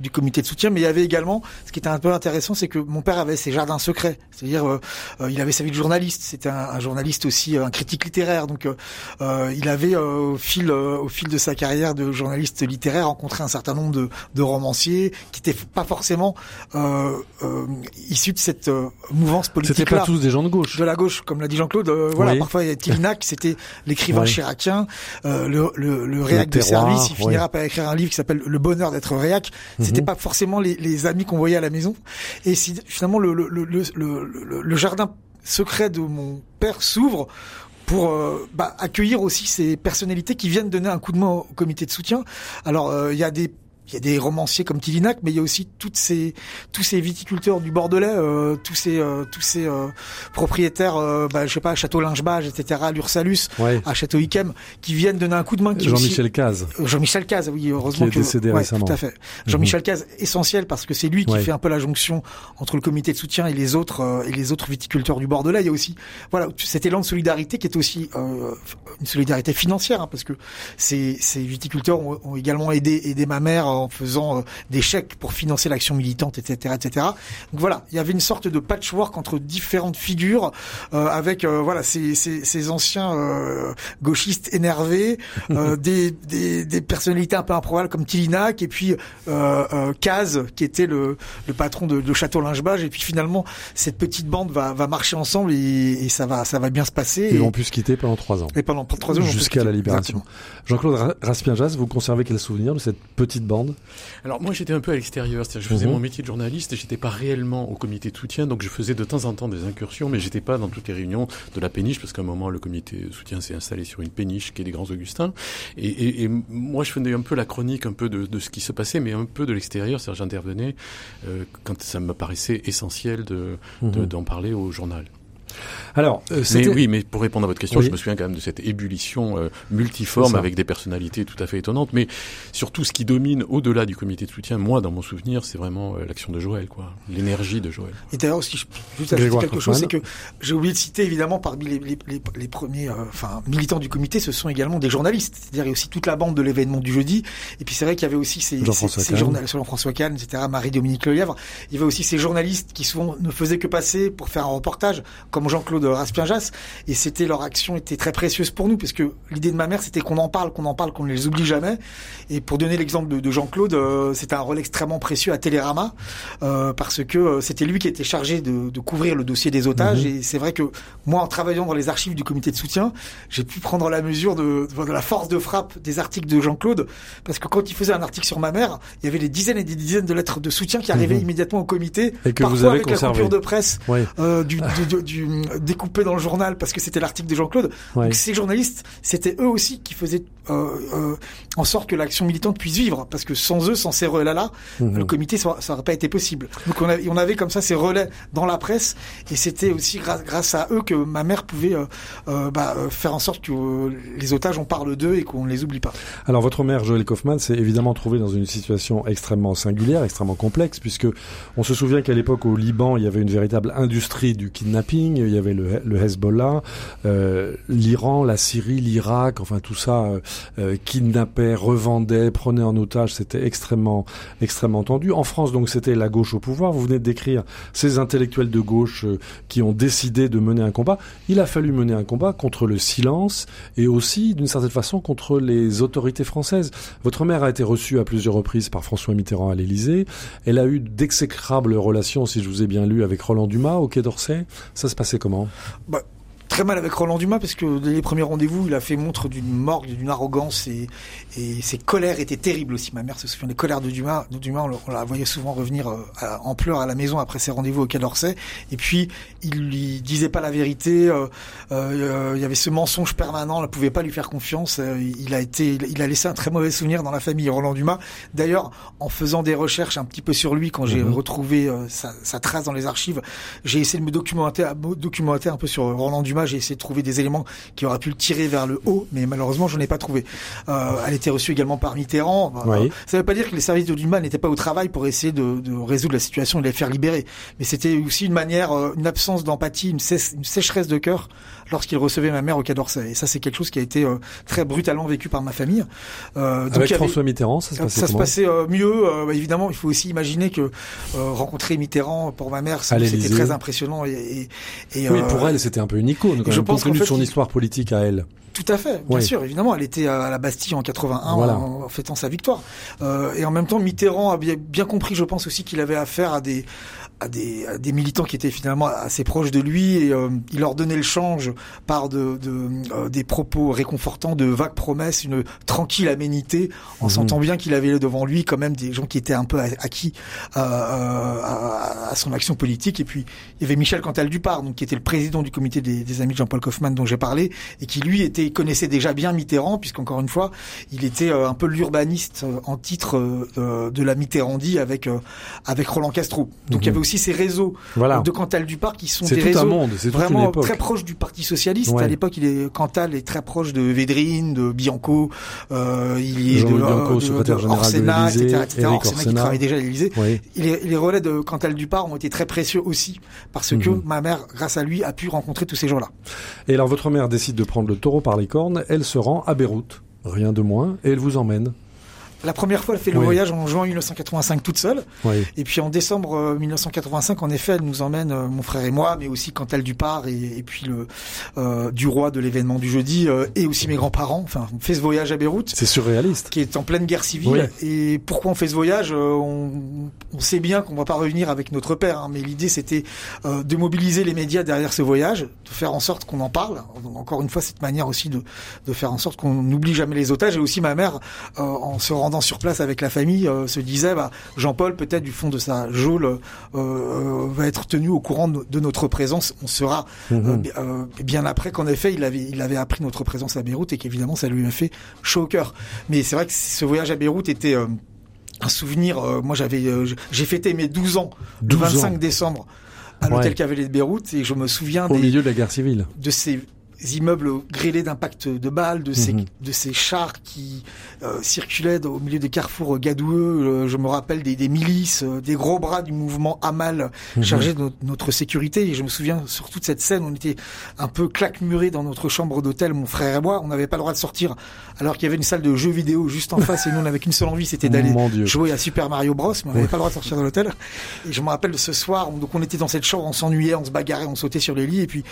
du comité de soutien. Mais il y avait également, ce qui était un peu intéressant, c'est que mon père avait ses jardins secrets. C'est-à-dire, euh, euh, il avait sa vie de journaliste. C'était un, un journaliste aussi, euh, un critique littéraire. Donc, euh, euh, il avait euh, au fil, euh, au fil de sa carrière de journaliste littéraire, rencontré un certain nombre de, de romanciers qui n'étaient pas forcément euh, euh, issus de cette euh, mouvance politique. C'était pas tous des gens de gauche. De la gauche, comme l'a dit Jean-Claude. euh, voilà, Oui. parfois il y a Tillinac, c'était l'écrivain Oui. chiracien, euh, le, le, le réac de terroir, service. Il finira par écrire un livre qui s'appelle Le bonheur d'être réac. C'était Mhm. pas forcément les, les amis qu'on voyait à la maison. Et si, finalement, le, le, le, jardin secret de mon père s'ouvre pour euh, bah, accueillir aussi ces personnalités qui viennent donner un coup de main au comité de soutien. Alors euh, il y a des il y a des romanciers comme Tillinac, mais il y a aussi toutes ces tous ces viticulteurs du Bordelais, euh, tous ces euh, tous ces euh, propriétaires, euh, bah, je sais pas, à Château Lingebage, etc., à l'Ursalus, Ouais. à Château Yquem, qui viennent donner un coup de main. Jean-Michel aussi- Caz. Jean-Michel Caz, oui, heureusement Qui est que décédé ouais, récemment. Tout à fait. Jean-Michel Caz, essentiel parce que c'est lui qui Ouais. fait un peu la jonction entre le comité de soutien et les autres euh, et les autres viticulteurs du Bordelais. Il y a aussi, voilà, cet élan de solidarité qui est aussi euh, une solidarité financière, hein, parce que ces, ces viticulteurs ont, ont également aidé, aidé ma mère en faisant euh, des chèques pour financer l'action militante, etc., etc. Donc voilà, il y avait une sorte de patchwork entre différentes figures, euh, avec euh, voilà ces, ces, ces anciens euh, gauchistes énervés, euh, <laughs> des, des, des personnalités un peu improbables comme Tillinac, et puis euh, euh, Caz, qui était le, le patron de, de Château Lingebage, et puis finalement cette petite bande va, va marcher ensemble et, et ça va ça va bien se passer. Ils et, vont plus se quitter pendant trois ans. et pendant pendant trois ans, Jusqu'à la libération. Jean-Claude Ra- Raspien-Jas, vous conservez quel souvenir de cette petite bande? Alors moi j'étais un peu à l'extérieur, c'est-à-dire je faisais Mhm. mon métier de journaliste et j'étais pas réellement au comité de soutien, donc je faisais de temps en temps des incursions, mais j'étais pas dans toutes les réunions de la péniche parce qu'à un moment le comité de soutien s'est installé sur une péniche qui est des Grands Augustins et, et, et moi je faisais un peu la chronique un peu de, de ce qui se passait, mais un peu de l'extérieur, c'est-à-dire j'intervenais euh, quand ça me paraissait essentiel de de- Mhm. d'en parler au journal. Alors, euh, Mais oui, mais pour répondre à votre question, Oui. je me souviens quand même de cette ébullition euh, multiforme avec des personnalités tout à fait étonnantes. Mais surtout, ce qui domine au-delà du comité de soutien, moi, dans mon souvenir, c'est vraiment euh, l'action de Joël, quoi, l'énergie de Joël. Et d'ailleurs, si je peux juste ajouter quelque chose, c'est que j'ai oublié de citer évidemment parmi les, les, les, les premiers, euh, enfin militants du comité, ce sont également des journalistes. C'est-à-dire il y a aussi toute la bande de l'événement du jeudi. Et puis c'est vrai qu'il y avait aussi ces, ces, Jean-François ces Kahn. journalistes, Jean-François Kahn, etc., Marie-Dominique Lelièvre. Il y avait aussi ces journalistes qui souvent ne faisaient que passer pour faire un reportage, comme Jean-Claude Raspien-Jas. Et c'était leur action était très précieuse pour nous, parce que l'idée de ma mère, c'était qu'on en parle, qu'on en parle, qu'on ne les oublie jamais. Et pour donner l'exemple de, de Jean-Claude, euh, c'était un rôle extrêmement précieux à Télérama, euh, parce que euh, c'était lui qui était chargé de, de couvrir le dossier des otages. Et c'est vrai que moi, en travaillant dans les archives du comité de soutien, j'ai pu prendre la mesure de, de la force de frappe des articles de Jean-Claude, parce que quand il faisait un article sur ma mère, il y avait des dizaines et des dizaines de lettres de soutien qui arrivaient Mhm. immédiatement au comité, Et que parfois vous avez avec la coupure de presse Ouais, euh, du, du, du, du- découpé dans le journal parce que c'était l'article de Jean-Claude. ouais. Donc ces journalistes, c'était eux aussi qui faisaient euh, euh, en sorte que l'action militante puisse vivre, parce que sans eux, sans ces relais-là, Mhm. le comité ça, ça aurait pas été possible. Donc on avait, on avait comme ça ces relais dans la presse, et c'était aussi grâce, grâce à eux que ma mère pouvait euh, euh, bah, euh, faire en sorte que euh, les otages on parle d'eux et qu'on ne les oublie pas. Alors votre mère, Joël Kaufmann, s'est évidemment trouvée dans une situation extrêmement singulière, extrêmement complexe, puisque on se souvient qu'à l'époque au Liban, il y avait une véritable industrie du kidnapping, il y avait le, Hezbollah, euh, l'Iran, la Syrie, l'Irak, enfin tout ça euh, euh, kidnappait, revendait, prenait en otage, c'était extrêmement extrêmement tendu. En France, donc, c'était la gauche au pouvoir. Vous venez de décrire ces intellectuels de gauche qui ont décidé de mener un combat. Il a fallu mener un combat contre le silence et aussi, d'une certaine façon, contre les autorités françaises. Votre mère a été reçue à plusieurs reprises par François Mitterrand à l'Élysée. Elle a eu d'exécrables relations, si je vous ai bien lu, avec Roland Dumas au Quai d'Orsay. Ça se passait comment? Très mal avec Roland Dumas parce que dès les premiers rendez-vous, il a fait montre d'une morgue, d'une arrogance et, et ses colères étaient terribles aussi. Ma mère se souvient des colères de Dumas. De Dumas, on, la voyait souvent revenir euh, en pleurs à la maison après ses rendez-vous au Quai d'Orsay. Et puis, il lui disait pas la vérité. Euh, euh, il y avait ce mensonge permanent. On ne pouvait pas lui faire confiance. il a été, il a laissé un très mauvais souvenir dans la famille Roland Dumas. D'ailleurs, en faisant des recherches un petit peu sur lui, quand j'ai mhm. retrouvé sa, sa, trace dans les archives, j'ai essayé de me documenter, documenter un peu sur Roland Dumas. J'ai essayé de trouver des éléments qui auraient pu le tirer vers le haut, mais malheureusement, je n'ai pas trouvé. Euh, elle était reçue également par Mitterrand. Oui. Ça ne veut pas dire que les services de Dumas n'étaient pas au travail pour essayer de, de, résoudre la situation et de les faire libérer, mais c'était aussi une manière, euh, une absence d'empathie, une, une, sécheresse de cœur lorsqu'il recevait ma mère au Quai d'Orsay. Et ça, c'est quelque chose qui a été euh, très brutalement vécu par ma famille. Euh, Avec François Mitterrand, ça se passait Ça se passait mieux. évidemment, il faut aussi imaginer que rencontrer Mitterrand pour ma mère, c'était très impressionnant. Et, et, oui, pour elle, c'était un peu une icône. Quand je pense compte tenu de son histoire politique à elle. Tout à fait, bien sûr, évidemment. Elle était à la Bastille en 81 en, fêtant sa victoire. Euh, et en même temps, Mitterrand a bien, bien compris, je pense aussi, qu'il avait affaire à des à des, des, militants qui étaient finalement assez proches de lui et euh, il leur donnait le change par de, de euh, des propos réconfortants, de vagues promesses, une tranquille aménité, en mhm. sentant bien qu'il avait devant lui quand même des gens qui étaient un peu acquis euh, à, à, son action politique. Et puis il y avait Michel Cantal Dupart, donc qui était le président du comité des, des amis de Jean-Paul Kaufmann dont j'ai parlé et qui lui était connaissait déjà bien Mitterrand puisqu'encore une fois il était un peu l'urbaniste en titre de la Mitterrandie avec avec Roland Castro. Donc il y mhm. avait aussi ces réseaux de Cantal du Parc qui sont des réseaux monde, vraiment très proches du Parti socialiste. À l'époque, il est Cantal est très proche de Védrine, de Bianco, euh, il est de, Bianco, de, de, de Orsena, etc., etc. Orsena qui travaille déjà à l'Élysée. Les, les, relais de Cantal du Parc ont été très précieux aussi parce que mhm. ma mère, grâce à lui, a pu rencontrer tous ces gens-là. Et alors votre mère décide de prendre le taureau par les cornes. Elle se rend à Beyrouth, rien de moins, et elle vous emmène. La première fois, elle fait le voyage en juin 1985 toute seule. Et puis en décembre 1985, euh, en effet, elle nous emmène, euh, mon frère et moi, mais aussi Cantal Dupart et, et puis le euh, du roi de l'événement du jeudi et aussi mes grands-parents. Enfin, on fait ce voyage à Beyrouth. C'est surréaliste. Qui est en pleine guerre civile. Et pourquoi on fait ce voyage on, on, sait bien qu'on va pas revenir avec notre père, hein, mais l'idée c'était de mobiliser les médias derrière ce voyage, de faire en sorte qu'on en parle. Encore une fois, cette manière aussi de, de faire en sorte qu'on n'oublie jamais les otages et aussi ma mère en se rendant sur place avec la famille euh, se disait bah, Jean-Paul peut-être du fond de sa geôle euh, euh, va être tenu au courant de, notre présence. On sera mhm. bien après qu'en effet il avait il avait appris notre présence à Beyrouth et qu'évidemment ça lui a fait chaud au cœur. Mais c'est vrai que ce voyage à Beyrouth était un souvenir. moi j'avais j'ai fêté mes 12 ans le 25 décembre à l'hôtel Cavalier de Beyrouth et je me souviens au milieu de la guerre civile de ces immeubles grêlés d'impact de balles, de ces, mhm. de ces chars qui euh, circulaient au milieu des carrefours gadoueux. Euh, je me rappelle des, des milices, euh, des gros bras du mouvement Amal mhm. chargés de notre, sécurité. Et je me souviens surtout de cette scène, on était un peu claquemurés dans notre chambre d'hôtel, mon frère et moi. On n'avait pas le droit de sortir alors qu'il y avait une salle de jeux vidéo juste en <laughs> face et nous on n'avait qu'une seule envie, c'était d'aller jouer à Super Mario Bros. Mais on n'avait pas le droit de sortir de l'hôtel. Et je me rappelle de ce soir, donc on était dans cette chambre, on s'ennuyait, on se bagarrait, on sautait sur les lits. Et puis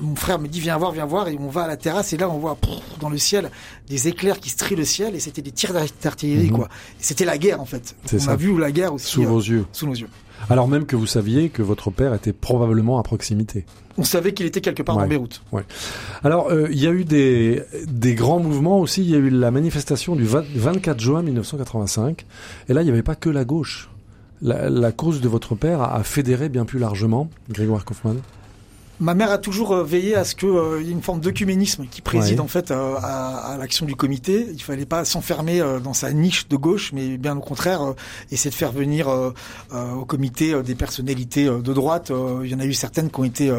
mon frère me dit viens voir, viens voir et on va à la terrasse et là on voit dans le ciel des éclairs qui strient le ciel et c'était des tirs d'artillerie mhm. quoi. C'était la guerre en fait. On a vu la guerre aussi sous vos euh, yeux. Sous nos yeux. Alors même que vous saviez que votre père était probablement à proximité. On savait qu'il était quelque part dans Beyrouth. Ouais. Alors euh, il y a eu des, des grands mouvements aussi. Il y a eu la manifestation du 24 juin 1985. Et là il n'y avait pas que la gauche. La, cause de votre père a, a fédéré bien plus largement, Grégoire Kaufmann ma mère a toujours euh, veillé à ce qu'il euh, y ait une forme d'œcuménisme qui préside en fait euh, à, l'action du comité. Il fallait pas s'enfermer dans sa niche de gauche, mais bien au contraire essayer de faire venir au comité des personnalités de droite. il y en a eu certaines qui ont été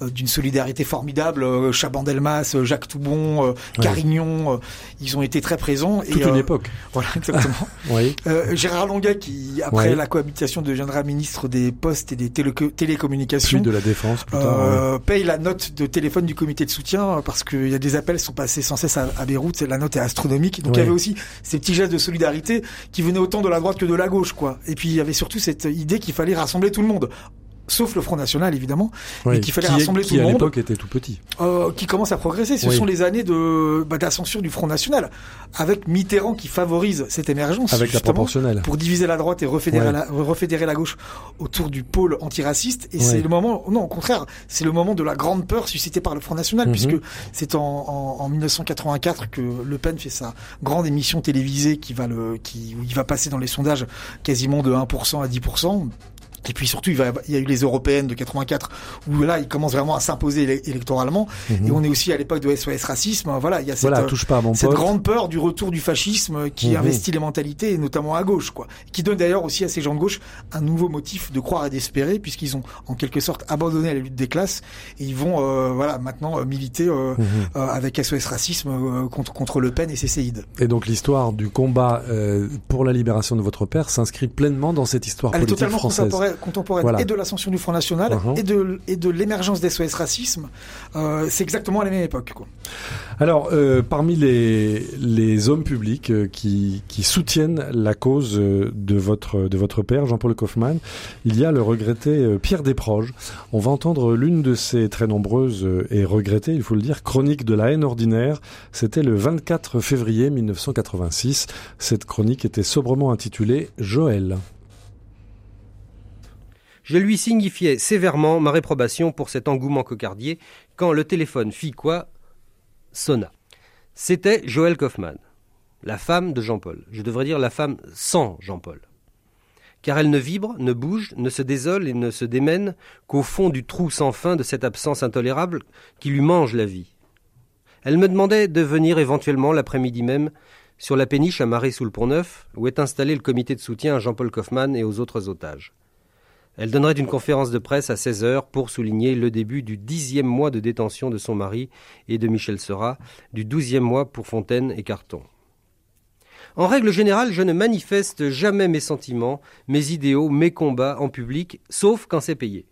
d'une solidarité formidable. Chaban-Delmas, Jacques Toubon, Carignon, ils ont été très présents. Toute une époque. <laughs> Voilà, exactement. <laughs> oui. Gérard Longuet, qui après la cohabitation deviendra ministre des Postes et des télécommunications. Puis de la Défense, plus tard. Euh, paye la note de téléphone du comité de soutien parce qu'il y a des appels qui sont passés sans cesse à, Beyrouth. La note est astronomique. Donc il y avait aussi ces petits gestes de solidarité qui venaient autant de la droite que de la gauche, quoi. Et puis il y avait surtout cette idée qu'il fallait rassembler tout le monde sauf le Front National évidemment, Oui, et qu'il fallait qui, rassembler qui tout le à monde. l'époque était tout petit. euh, qui commence à progresser. Ce Oui. sont les années de bah, d'ascension du Front National, avec Mitterrand qui favorise cette émergence Avec la proportionnelle. pour diviser la droite et refédérer, Ouais. la, refédérer la gauche autour du pôle antiraciste. Et Ouais. c'est le moment, non, au contraire, c'est le moment de la grande peur suscitée par le Front National, Mhm. puisque c'est en, en, en 1984 que Le Pen fait sa grande émission télévisée qui va le, qui, où il va passer dans les sondages quasiment de 1% à 10%. Et puis surtout, il, va, il y a eu les européennes de 84 où là, il commence vraiment à s'imposer élec- électoralement. Et on est aussi à l'époque de SOS Racisme. Voilà, il y a cette, Mhm. Voilà, euh, touche pas cette grande peur du retour du fascisme qui Mhm. investit les mentalités, et notamment à gauche, quoi. Qui donne d'ailleurs aussi à ces gens de gauche un nouveau motif de croire et d'espérer, puisqu'ils ont en quelque sorte abandonné la lutte des classes et ils vont, euh, voilà, maintenant euh, militer euh, Mhm. euh, avec SOS Racisme contre contre Le Pen et ses séides. Et donc l'histoire du combat euh, pour la libération de votre père s'inscrit pleinement dans cette histoire Elle est politique totalement française. contemporaine, contemporaine Voilà. et de l'ascension du Front National Mhm. et de et de l'émergence d'SOS Racisme. Euh, c'est exactement à la même époque, quoi. Alors, euh, parmi les, les hommes publics euh, qui, qui soutiennent la cause de votre, de votre père, Jean-Paul Kaufmann, il y a le regretté Pierre Desproges. On va entendre l'une de ses très nombreuses et regrettées, il faut le dire, chroniques de la haine ordinaire. C'était le 24 février 1986. Cette chronique était sobrement intitulée Joël. Je lui signifiais sévèrement ma réprobation pour cet engouement cocardier quand le téléphone fit quoi sonna. C'était Joël Kaufmann, la femme de Jean-Paul. Je devrais dire la femme sans Jean-Paul. Car elle ne vibre, ne bouge, ne se désole et ne se démène qu'au fond du trou sans fin de cette absence intolérable qui lui mange la vie. Elle me demandait de venir éventuellement l'après-midi même sur la péniche amarrée sous le pont-neuf, où est installé le comité de soutien à Jean-Paul Kaufmann et aux autres otages. Elle donnerait une conférence de presse à 16 heures pour souligner le début du dixième mois de détention de son mari et de Michel Seurat, du douzième mois pour Fontaine et Carton. En règle générale, je ne manifeste jamais mes sentiments, mes idéaux, mes combats en public, sauf quand c'est payé.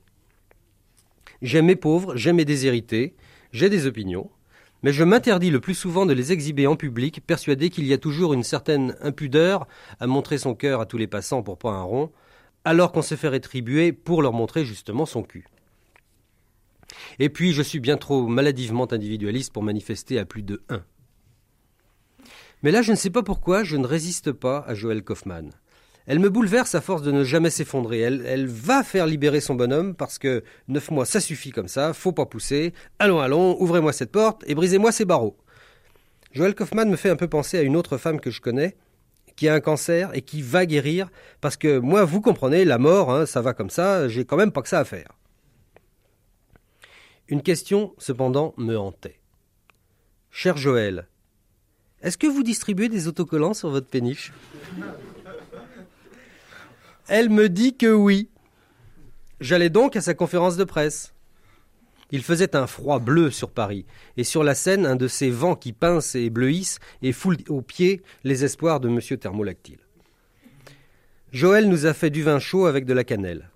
J'aime mes pauvres, j'aime mes déshérités, j'ai des opinions, mais je m'interdis le plus souvent de les exhiber en public, persuadé qu'il y a toujours une certaine impudeur à montrer son cœur à tous les passants pour pas un rond, alors qu'on se fait rétribuer pour leur montrer justement son cul. Et puis, je suis bien trop maladivement individualiste pour manifester à plus de un. Mais là, je ne sais pas pourquoi, je ne résiste pas à Joël Kaufmann. Elle me bouleverse à force de ne jamais s'effondrer. Elle, va faire libérer son bonhomme parce que neuf mois, ça suffit comme ça, faut pas pousser. Allons, allons, ouvrez-moi cette porte et brisez-moi ces barreaux. Joël Kaufmann me fait un peu penser à une autre femme que je connais, qui a un cancer et qui va guérir, parce que moi, vous comprenez, la mort, hein, ça va comme ça, j'ai quand même pas que ça à faire. Une question, cependant, me hantait. Cher Joël, est-ce que vous distribuez des autocollants sur votre péniche? Elle me dit que oui. J'allais donc à sa conférence de presse. Il faisait un froid bleu sur Paris, et sur la Seine, un de ces vents qui pincent et bleuissent et foulent aux pieds les espoirs de Monsieur Thermolactyle. Joël nous a fait du vin chaud avec de la cannelle.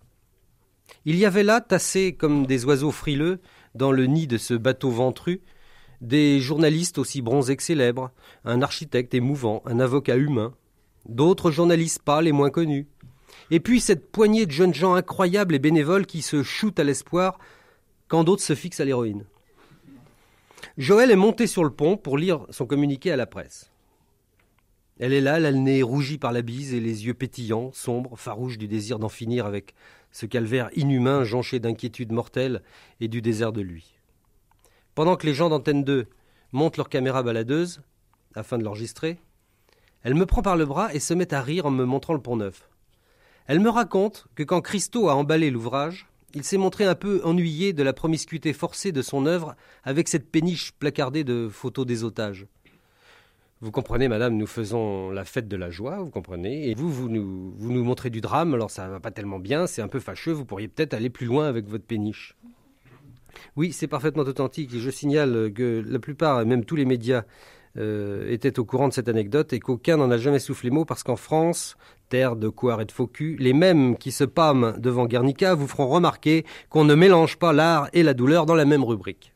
Il y avait là, tassés comme des oiseaux frileux, dans le nid de ce bateau ventru, des journalistes aussi bronzés que célèbres, un architecte émouvant, un avocat humain, d'autres journalistes pâles et moins connus, et puis cette poignée de jeunes gens incroyables et bénévoles qui se shootent à l'espoir quand d'autres se fixent à l'héroïne. Joël est montée sur le pont pour lire son communiqué à la presse. Elle est là, elle nez rougi par la bise et les yeux pétillants, sombres, farouches du désir d'en finir avec ce calvaire inhumain jonché d'inquiétude mortelle et du désert de lui. Pendant que les gens d'Antenne 2 montent leur caméra baladeuse, afin de l'enregistrer, elle me prend par le bras et se met à rire en me montrant le pont neuf. Elle me raconte que quand Christo a emballé l'ouvrage, il s'est montré un peu ennuyé de la promiscuité forcée de son œuvre avec cette péniche placardée de photos des otages. Vous comprenez, madame, nous faisons la fête de la joie, vous comprenez, et vous, vous nous, montrez du drame, alors ça va pas tellement bien, c'est un peu fâcheux, vous pourriez peut-être aller plus loin avec votre péniche. Oui, c'est parfaitement authentique, et je signale que la plupart, même tous les médias, euh, étaient au courant de cette anecdote et qu'aucun n'en a jamais soufflé mot parce qu'en France, terre de couards et de faux culs, les mêmes qui se pâment devant Guernica vous feront remarquer qu'on ne mélange pas l'art et la douleur dans la même rubrique.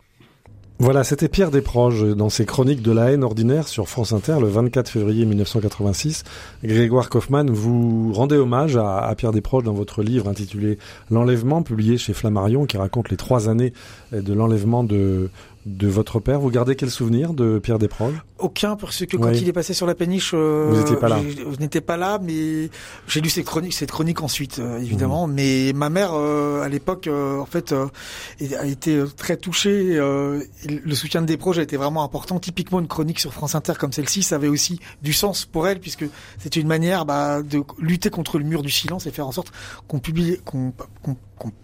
Voilà, c'était Pierre Desproges dans ses chroniques de la haine ordinaire sur France Inter le 24 février 1986. Grégoire Kaufmann, vous rendez hommage à Pierre Desproges dans votre livre intitulé L'enlèvement, publié chez Flammarion, qui raconte les trois années de l'enlèvement de, de votre père. Vous gardez quel souvenir de Pierre Desproges? Aucun, parce que quand Oui. il est passé sur la péniche, euh, Vous étiez pas là. Je n'étais pas là, mais j'ai lu cette chronique, cette chronique ensuite, euh, évidemment. Mais ma mère, euh, à l'époque, en fait, a été très touchée. le soutien de des projets était vraiment important. Typiquement, une chronique sur France Inter comme celle-ci, ça avait aussi du sens pour elle, puisque c'était une manière bah, de lutter contre le mur du silence et faire en sorte qu'on publie, qu'on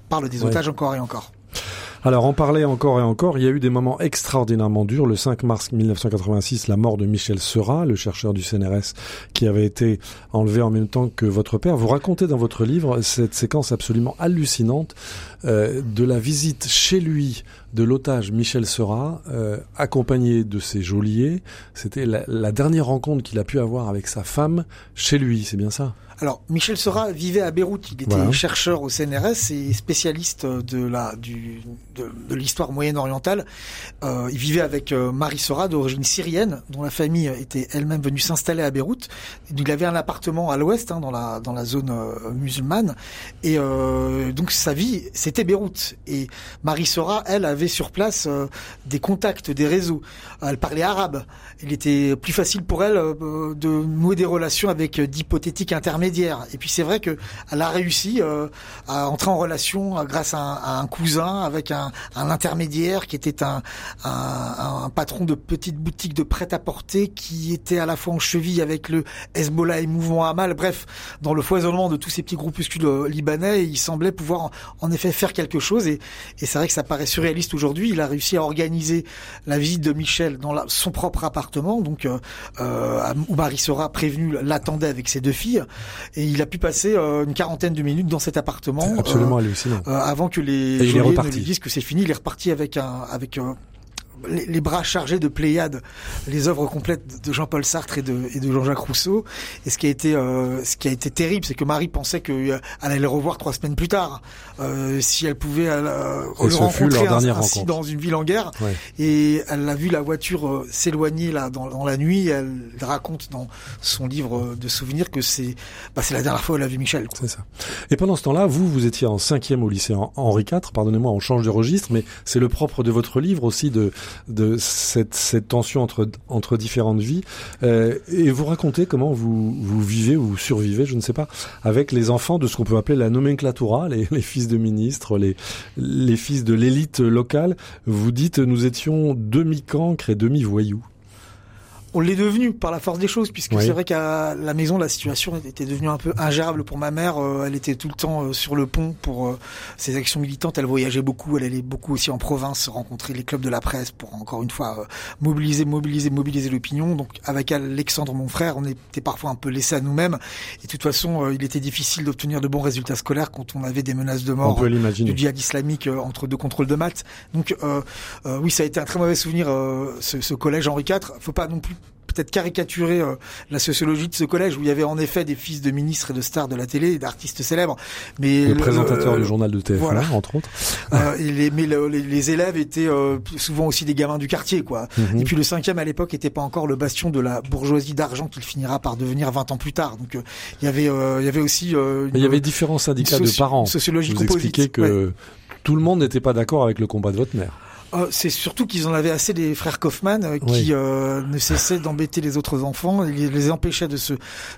parle des Ouais. otages encore et encore. Alors, en parler encore et encore, il y a eu des moments extraordinairement durs. Le 5 mars 1986, la mort de Michel Seurat, le chercheur du CNRS, qui avait été enlevé en même temps que votre père. Vous racontez dans votre livre cette séquence absolument hallucinante euh, de la visite chez lui de l'otage Michel Seurat, euh, accompagné de ses geôliers. C'était la, la dernière rencontre qu'il a pu avoir avec sa femme chez lui, c'est bien ça? Alors, Michel Seurat vivait à Beyrouth. Il était Voilà. chercheur au CNRS et spécialiste de la du de, l'histoire moyenne-orientale. Euh, il vivait avec euh, Marie Seurat, d'origine syrienne, dont la famille était elle-même venue s'installer à Beyrouth. Il avait un appartement à l'ouest, hein, dans la dans la zone euh, musulmane, et euh, donc sa vie c'était Beyrouth. Et Marie Seurat, elle, avait sur place euh, des contacts, des réseaux. Elle parlait arabe. Il était plus facile pour elle euh, de nouer des relations avec d'hypothétiques intermédiaires. Et puis c'est vrai que elle a réussi à entrer en relation grâce à un, à un cousin avec un, un intermédiaire qui était un, un, un patron de petite boutique de prêt-à-porter qui était à la fois en cheville avec le Hezbollah et Mouvement Hamal. Bref, dans le foisonnement de tous ces petits groupuscules euh, libanais, il semblait pouvoir en, en effet faire quelque chose. Et, et c'est vrai que ça paraît surréaliste aujourd'hui. Il a réussi à organiser la visite de Michel dans la- son propre appartement, donc euh, euh, où Marie Sora prévenue l'attendait avec ses deux filles, et il a pu passer euh, une quarantaine de minutes dans cet appartement. Absolument euh, hallucinant. euh, avant que les Et il est geôliers ne lui disent que c'est fini, il est reparti avec un avec euh, les, les bras chargés de Pléiade, les œuvres complètes de Jean-Paul Sartre et de, et de Jean-Jacques Rousseau. Et ce qui a été euh, ce qui a été terrible, c'est que Marie pensait qu'elle allait le revoir trois semaines plus tard, euh, si elle pouvait euh, le leur rencontrer dernière ainsi rencontre. dans une ville en guerre. Ouais. Et elle a vu la voiture euh, s'éloigner là dans, dans la nuit. Elle raconte dans son livre euh, de souvenirs que c'est bah, c'est la dernière fois où elle a vu Michel. C'est ça. Et pendant ce temps-là, vous, vous étiez en cinquième au lycée Hen- Henri IV. Pardonnez-moi, on change de registre, mais c'est le propre de votre livre aussi de de cette cette tension entre entre différentes vies. Euh, et vous racontez comment vous vous vivez ou survivez, je ne sais pas, avec les enfants de ce qu'on peut appeler la nomenclatura, les, les fils de ministres, les les fils de l'élite locale. Vous dites, nous étions demi-cancres et demi-voyous. On l'est devenu par la force des choses, puisque Oui. c'est vrai qu'à la maison, la situation était devenue un peu ingérable pour ma mère. Euh, elle était tout le temps euh, sur le pont pour euh, ses actions militantes. Elle voyageait beaucoup. Elle allait beaucoup aussi en province rencontrer les clubs de la presse pour encore une fois mobiliser, mobiliser, mobiliser l'opinion. Donc avec Alexandre, mon frère, on était parfois un peu laissés à nous-mêmes. Et de toute façon, il était difficile d'obtenir de bons résultats scolaires quand on avait des menaces de mort du djihad islamique entre deux contrôles de maths. Donc oui, ça a été un très mauvais souvenir ce, ce collège Henri IV. Faut pas non plus peut-être caricaturer euh, la sociologie de ce collège où il y avait en effet des fils de ministres et de stars de la télé et d'artistes célèbres. Mais Le présentateur euh, du journal de TF1, voilà. entre autres. euh, et les, mais le- les, les élèves étaient euh, souvent aussi des gamins du quartier, quoi. Mhm. Et puis le cinquième à l'époque était pas encore le bastion de la bourgeoisie d'argent qu'il finira par devenir 20 ans plus tard. Donc euh, il y avait, euh, il y avait aussi euh, une- Mais il y avait différents syndicats de parents. sociologie Vous composite. expliquez que tout le monde n'était pas d'accord avec le combat de votre mère. Euh, c'est surtout qu'ils en avaient assez des frères Kaufmann euh, Oui. qui euh, ne cessaient d'embêter les autres enfants, ils les empêchaient de se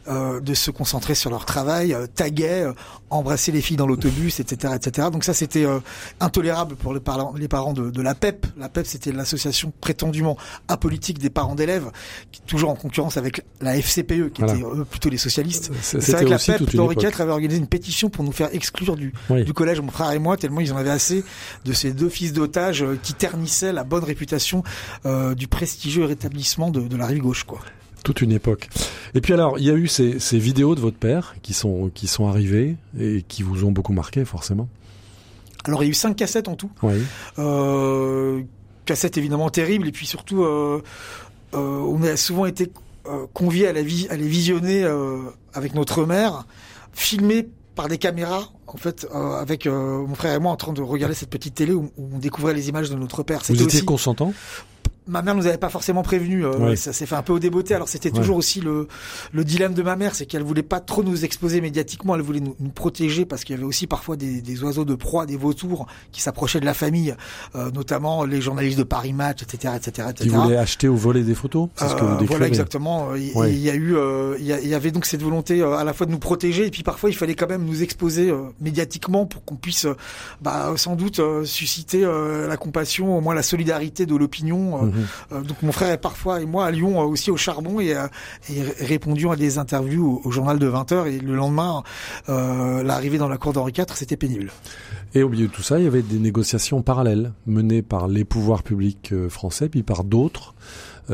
euh, de se concentrer sur leur travail, euh, taguaient, embrassaient les filles dans l'autobus, etc., etc. Donc ça c'était euh, intolérable pour les parents les parents de, de la PEP. La PEP c'était l'association prétendument apolitique des parents d'élèves, qui toujours en concurrence avec la FCPE qui Voilà. était plutôt les socialistes. C'est- vrai que la PEP époque. IV avait organisé une pétition pour nous faire exclure du, Oui. du collège, mon frère et moi, tellement ils en avaient assez de ces deux fils d'otages qui ternissaient la bonne réputation euh, du prestigieux rétablissement de, de la rive gauche. quoi. Toute une époque. Et puis alors, il y a eu ces, ces vidéos de votre père qui sont qui sont arrivées et qui vous ont beaucoup marqué forcément. Alors il y a eu cinq cassettes en tout. Oui. Euh, cassettes évidemment terribles et puis surtout euh, euh, on a souvent été conviés à, la vi- à les visionner avec notre mère, filmées par des caméras, en fait, euh, avec euh, mon frère et moi en train de regarder cette petite télé où, où on découvrait les images de notre père. Vous étiez aussi- consentant? Ma mère nous avait pas forcément prévenu. euh, Ouais. Ça s'est fait un peu au débeauté. Alors c'était Ouais. toujours aussi le, le dilemme de ma mère, c'est qu'elle voulait pas trop nous exposer médiatiquement. Elle voulait nous, nous protéger parce qu'il y avait aussi parfois des, des oiseaux de proie, des vautours qui s'approchaient de la famille, euh, notamment les journalistes de Paris Match, etc., etc., etc. Qui voulait acheter ou voler des photos C'est ce que vous décrivez. voilà exactement. Ouais. Il y a eu, euh, il y, avait donc cette volonté euh, à la fois de nous protéger et puis parfois il fallait quand même nous exposer euh, médiatiquement pour qu'on puisse, euh, bah, sans doute euh, susciter euh, la compassion, au moins la solidarité de l'opinion. euh, Euh, donc mon frère parfois et moi allions euh, aussi au charbon et, euh, répondions à des interviews au, journal de 20 h et le lendemain, l'arrivée dans la cour d'Henri IV, c'était pénible. Et au milieu de tout ça, il y avait des négociations parallèles menées par les pouvoirs publics français, puis par d'autres.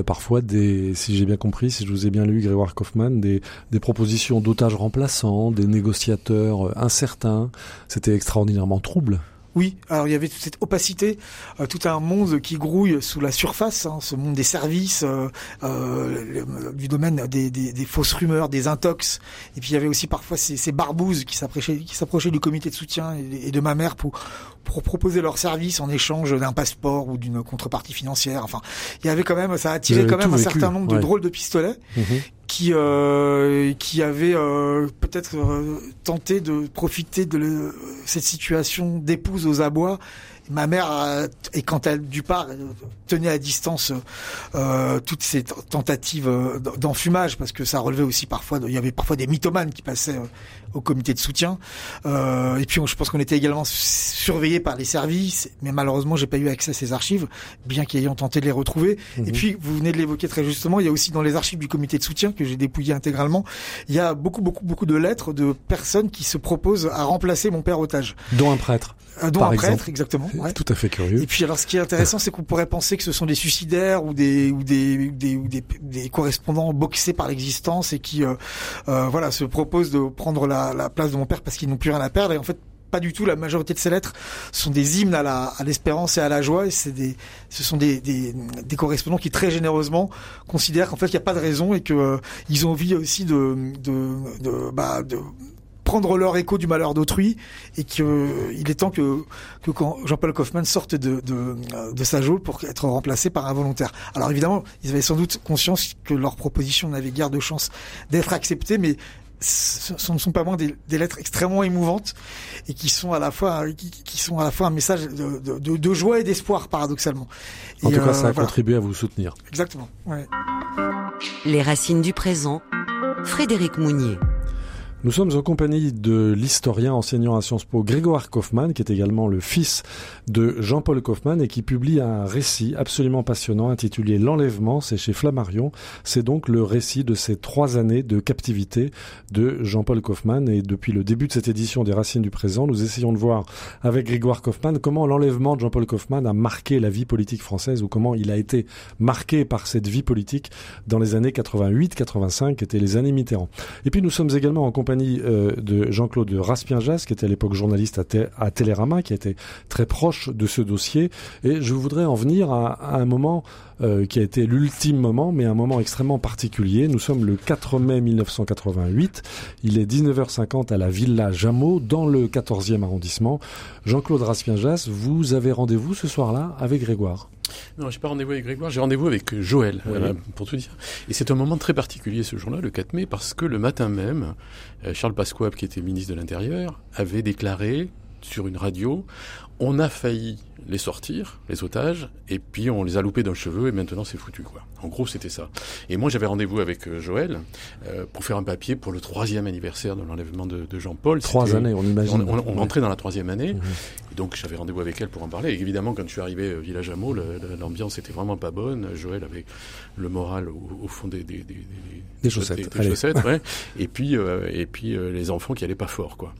Parfois des, si j'ai bien compris, si je vous ai bien lu, Grégoire Kaufmann, des, propositions d'otages remplaçants, des négociateurs incertains. C'était extraordinairement trouble. Oui, alors il y avait toute cette opacité, euh, tout un monde qui grouille sous la surface, hein, ce monde des services, euh, euh, du domaine des, fausses rumeurs, des intox, et puis il y avait aussi parfois ces, barbouzes qui s'approchaient, du comité de soutien et de ma mère pour, pour proposer leurs services en échange d'un passeport ou d'une contrepartie financière. Enfin, il y avait quand même, ça a attiré Vous quand même un vécu, certain nombre ouais. de drôles de pistolets Mhm. qui euh, qui avait euh, peut-être euh, tenté de profiter de le- cette situation d'épouse aux abois. Ma mère, a- et quand elle du part tenait à distance euh, toutes ces tentatives euh, d'enfumage, parce que ça relevait aussi parfois, il y avait parfois des mythomanes qui passaient euh, au comité de soutien. Euh, et puis on- je pense qu'on était également su- surveillés par les services, mais malheureusement j'ai pas eu accès à ces archives, bien qu'ayant tenté de les retrouver. Mhm. Et puis vous venez de l'évoquer très justement, il y a aussi dans les archives du comité de soutien que j'ai dépouillé intégralement, il y a beaucoup beaucoup beaucoup de lettres de personnes qui se proposent à remplacer mon père otage, Dont un prêtre. Euh, dont Par un exemple. prêtre exactement. Ouais. Tout à fait curieux. Et puis alors ce qui est intéressant c'est qu'on pourrait penser que ce sont des suicidaires ou des ou des ou des, ou des, des correspondants boxés par l'existence et qui euh, euh, voilà se proposent de prendre la, la place de mon père parce qu'ils n'ont plus rien à perdre et en fait pas du tout. La majorité de ces lettres sont des hymnes à la à l'espérance et à la joie. Et c'est des, ce sont des, des, des correspondants qui très généreusement considèrent qu'en fait il n'y a pas de raison et que euh, ils ont envie aussi de de de, bah, de prendre leur écho du malheur d'autrui et qu'il est temps que, que quand Jean-Paul Kaufmann sorte de, de, de sa geôle pour être remplacé par un volontaire. Alors évidemment, ils avaient sans doute conscience que leur proposition n'avait guère de chance d'être acceptée, mais ce ne sont pas moins des, des lettres extrêmement émouvantes et qui sont à la fois qui, qui sont à la fois un message de, de, de- de joie et d'espoir paradoxalement. En Et, tout cas, euh, ça a voilà. contribué à vous soutenir. Exactement. Ouais. Les racines du présent. Frédéric Mounier. Nous sommes en compagnie de l'historien enseignant à Sciences Po Grégoire Kaufmann, qui est également le fils de Jean-Paul Kaufmann et qui publie un récit absolument passionnant intitulé L'enlèvement, c'est chez Flammarion. C'est donc le récit de ces trois années de captivité de Jean-Paul Kaufmann et depuis le début de cette édition des Racines du présent, nous essayons de voir avec Grégoire Kaufmann comment l'enlèvement de Jean-Paul Kaufmann a marqué la vie politique française ou comment il a été marqué par cette vie politique dans les années 88-85 qui étaient les années Mitterrand. Et puis nous sommes également en compagnie euh, de Jean-Claude Raspienjas, qui était à l'époque journaliste à, à Télérama, qui était très proche de ce dossier. Et je voudrais en venir à un moment euh, qui a été l'ultime moment, mais un moment extrêmement particulier. Nous sommes le 4 mai 1988. Il est 19h50 à la Villa Jameau, dans le 14e arrondissement. Jean-Claude Raspienjas, vous avez rendez-vous ce soir-là avec Grégoire? Non, j'ai pas rendez-vous avec Grégoire, j'ai rendez-vous avec euh, Joël, Oui. voilà, pour tout dire. Et c'est un moment très particulier ce jour-là, le 4 mai, parce que le matin même, euh, Charles Pasqua, qui était ministre de l'Intérieur, avait déclaré sur une radio, on a failli les sortir, les otages, et puis on les a loupés d'un cheveu, et maintenant c'est foutu, quoi. En gros, c'était ça. Et moi, j'avais rendez-vous avec euh, Joël euh, pour faire un papier pour le troisième anniversaire de l'enlèvement de, de Jean-Paul. Trois années, on imagine. on, on, on rentrait dans la troisième année, et donc j'avais rendez-vous avec elle pour en parler. Et évidemment, quand je suis arrivé au village Hameau, l'ambiance était vraiment pas bonne. Joël avait le moral au, au fond des, des, des, chaussettes, des- chaussettes, <laughs> ouais. Et puis, euh, et puis euh, les enfants qui allaient pas fort, quoi.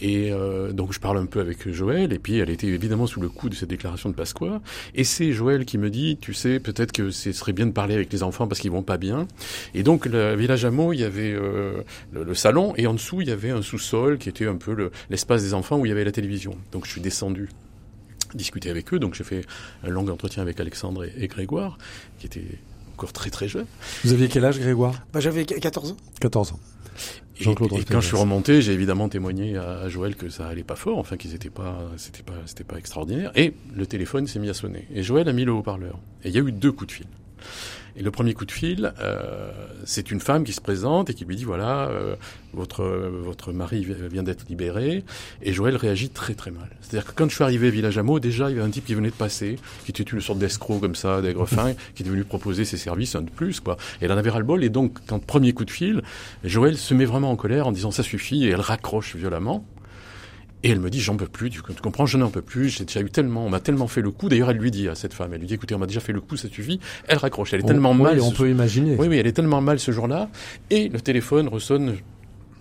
Et euh, donc je parle un peu avec Joël, et puis elle était évidemment sous le coup de cette déclaration de Pasqua. Et c'est Joël qui me dit, tu sais, peut-être que ce serait bien de parler avec les enfants parce qu'ils vont pas bien. Et donc le village Hameau, il y avait euh, le, le salon, et en dessous il y avait un sous-sol qui était un peu le- l'espace des enfants où il y avait la télévision. Donc je suis descendu discuter avec eux. Donc j'ai fait un long entretien avec Alexandre et, et Grégoire, qui étaient encore très très jeunes. Vous aviez quel âge, Grégoire? Bah, j'avais 14 ans. 14 ans. Et, et quand je suis remonté, j'ai évidemment témoigné à, Joël que ça allait pas fort, enfin qu'ils étaient pas, c'était pas, c'était pas extraordinaire. Et le téléphone s'est mis à sonner. Et Joël a mis le haut-parleur. Et il y a eu deux coups de fil. Et le premier coup de fil, euh, c'est une femme qui se présente et qui lui dit voilà, euh, votre votre mari vient d'être libéré. Et Joël réagit très très mal. C'est-à-dire que quand je suis arrivé à Village Hameau, déjà il y avait un type qui venait de passer, qui était une sorte d'escroc comme ça, d'aigrefin, <laughs> qui était venu proposer ses services un de plus quoi. Et elle en avait ras le bol. Et donc quand premier coup de fil, Joël se met vraiment en colère en disant ça suffit et elle raccroche violemment. Et elle me dit, j'en peux plus, tu, comprends, je n'en peux plus, j'ai déjà eu tellement, on m'a tellement fait le coup. D'ailleurs, elle lui dit à cette femme, elle lui dit, écoutez, on m'a déjà fait le coup, ça suffit. Elle raccroche, elle est tellement mal. on peut imaginer. Oui, oui, elle est tellement mal ce jour-là. Et le téléphone ressonne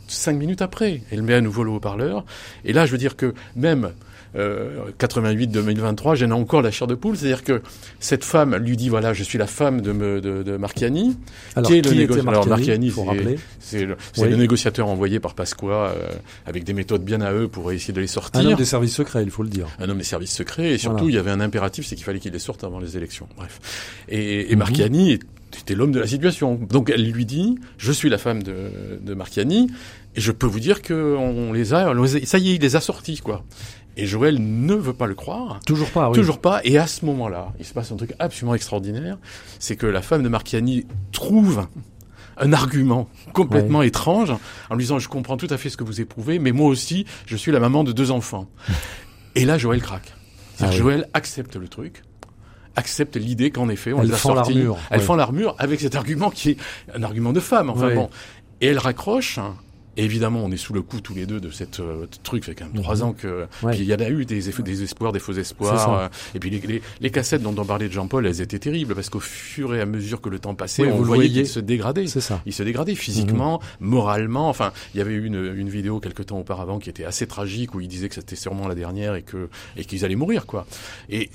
cinq minutes après. Elle met à nouveau le haut-parleur. Et là, je veux dire que même 88-2023, euh, j'ai encore la chair de poule. C'est-à-dire que cette femme lui dit voilà, je suis la femme de, de, de Marchiani. Alors, qui est le Marchiani, c'est le, le, négociateur envoyé par Pasqua euh, avec des méthodes bien à eux pour essayer de les sortir. Un homme des services secrets, il faut le dire. Un homme des services secrets et surtout il y avait un impératif, c'est qu'il fallait qu'il les sorte avant les élections. Bref. Et, et mhm. Marchiani était l'homme de la situation. Donc elle lui dit, je suis la femme de, de Marchiani, et je peux vous dire que on les a, ça y est, il les a sortis, quoi. Et Joël ne veut pas le croire. Toujours pas, oui. Toujours pas. Et à ce moment-là, il se passe un truc absolument extraordinaire. C'est que la femme de Marchiani trouve un argument complètement étrange en lui disant je comprends tout à fait ce que vous éprouvez, mais moi aussi, je suis la maman de deux enfants. <laughs> et là, Joël craque. Ah Joël accepte le truc accepte l'idée qu'en effet on elle les a sortis. Elle fend l'armure avec cet argument qui est un argument de femme. Enfin bon, et elle raccroche évidemment, on est sous le coup tous les deux de cette euh, truc. Ça fait quand même trois mhm. ans que il y en a eu des, des espoirs, des faux espoirs. Euh, et puis les, les, cassettes dont on parlait de Jean-Paul, elles étaient terribles parce qu'au fur et à mesure que le temps passait, on voyait qu'il se dégradait. C'est ça. Il se dégradait physiquement, mhm. moralement. Enfin, il y avait eu une, une vidéo quelque temps auparavant qui était assez tragique où il disait que c'était sûrement la dernière et que et qu'ils allaient mourir quoi. Et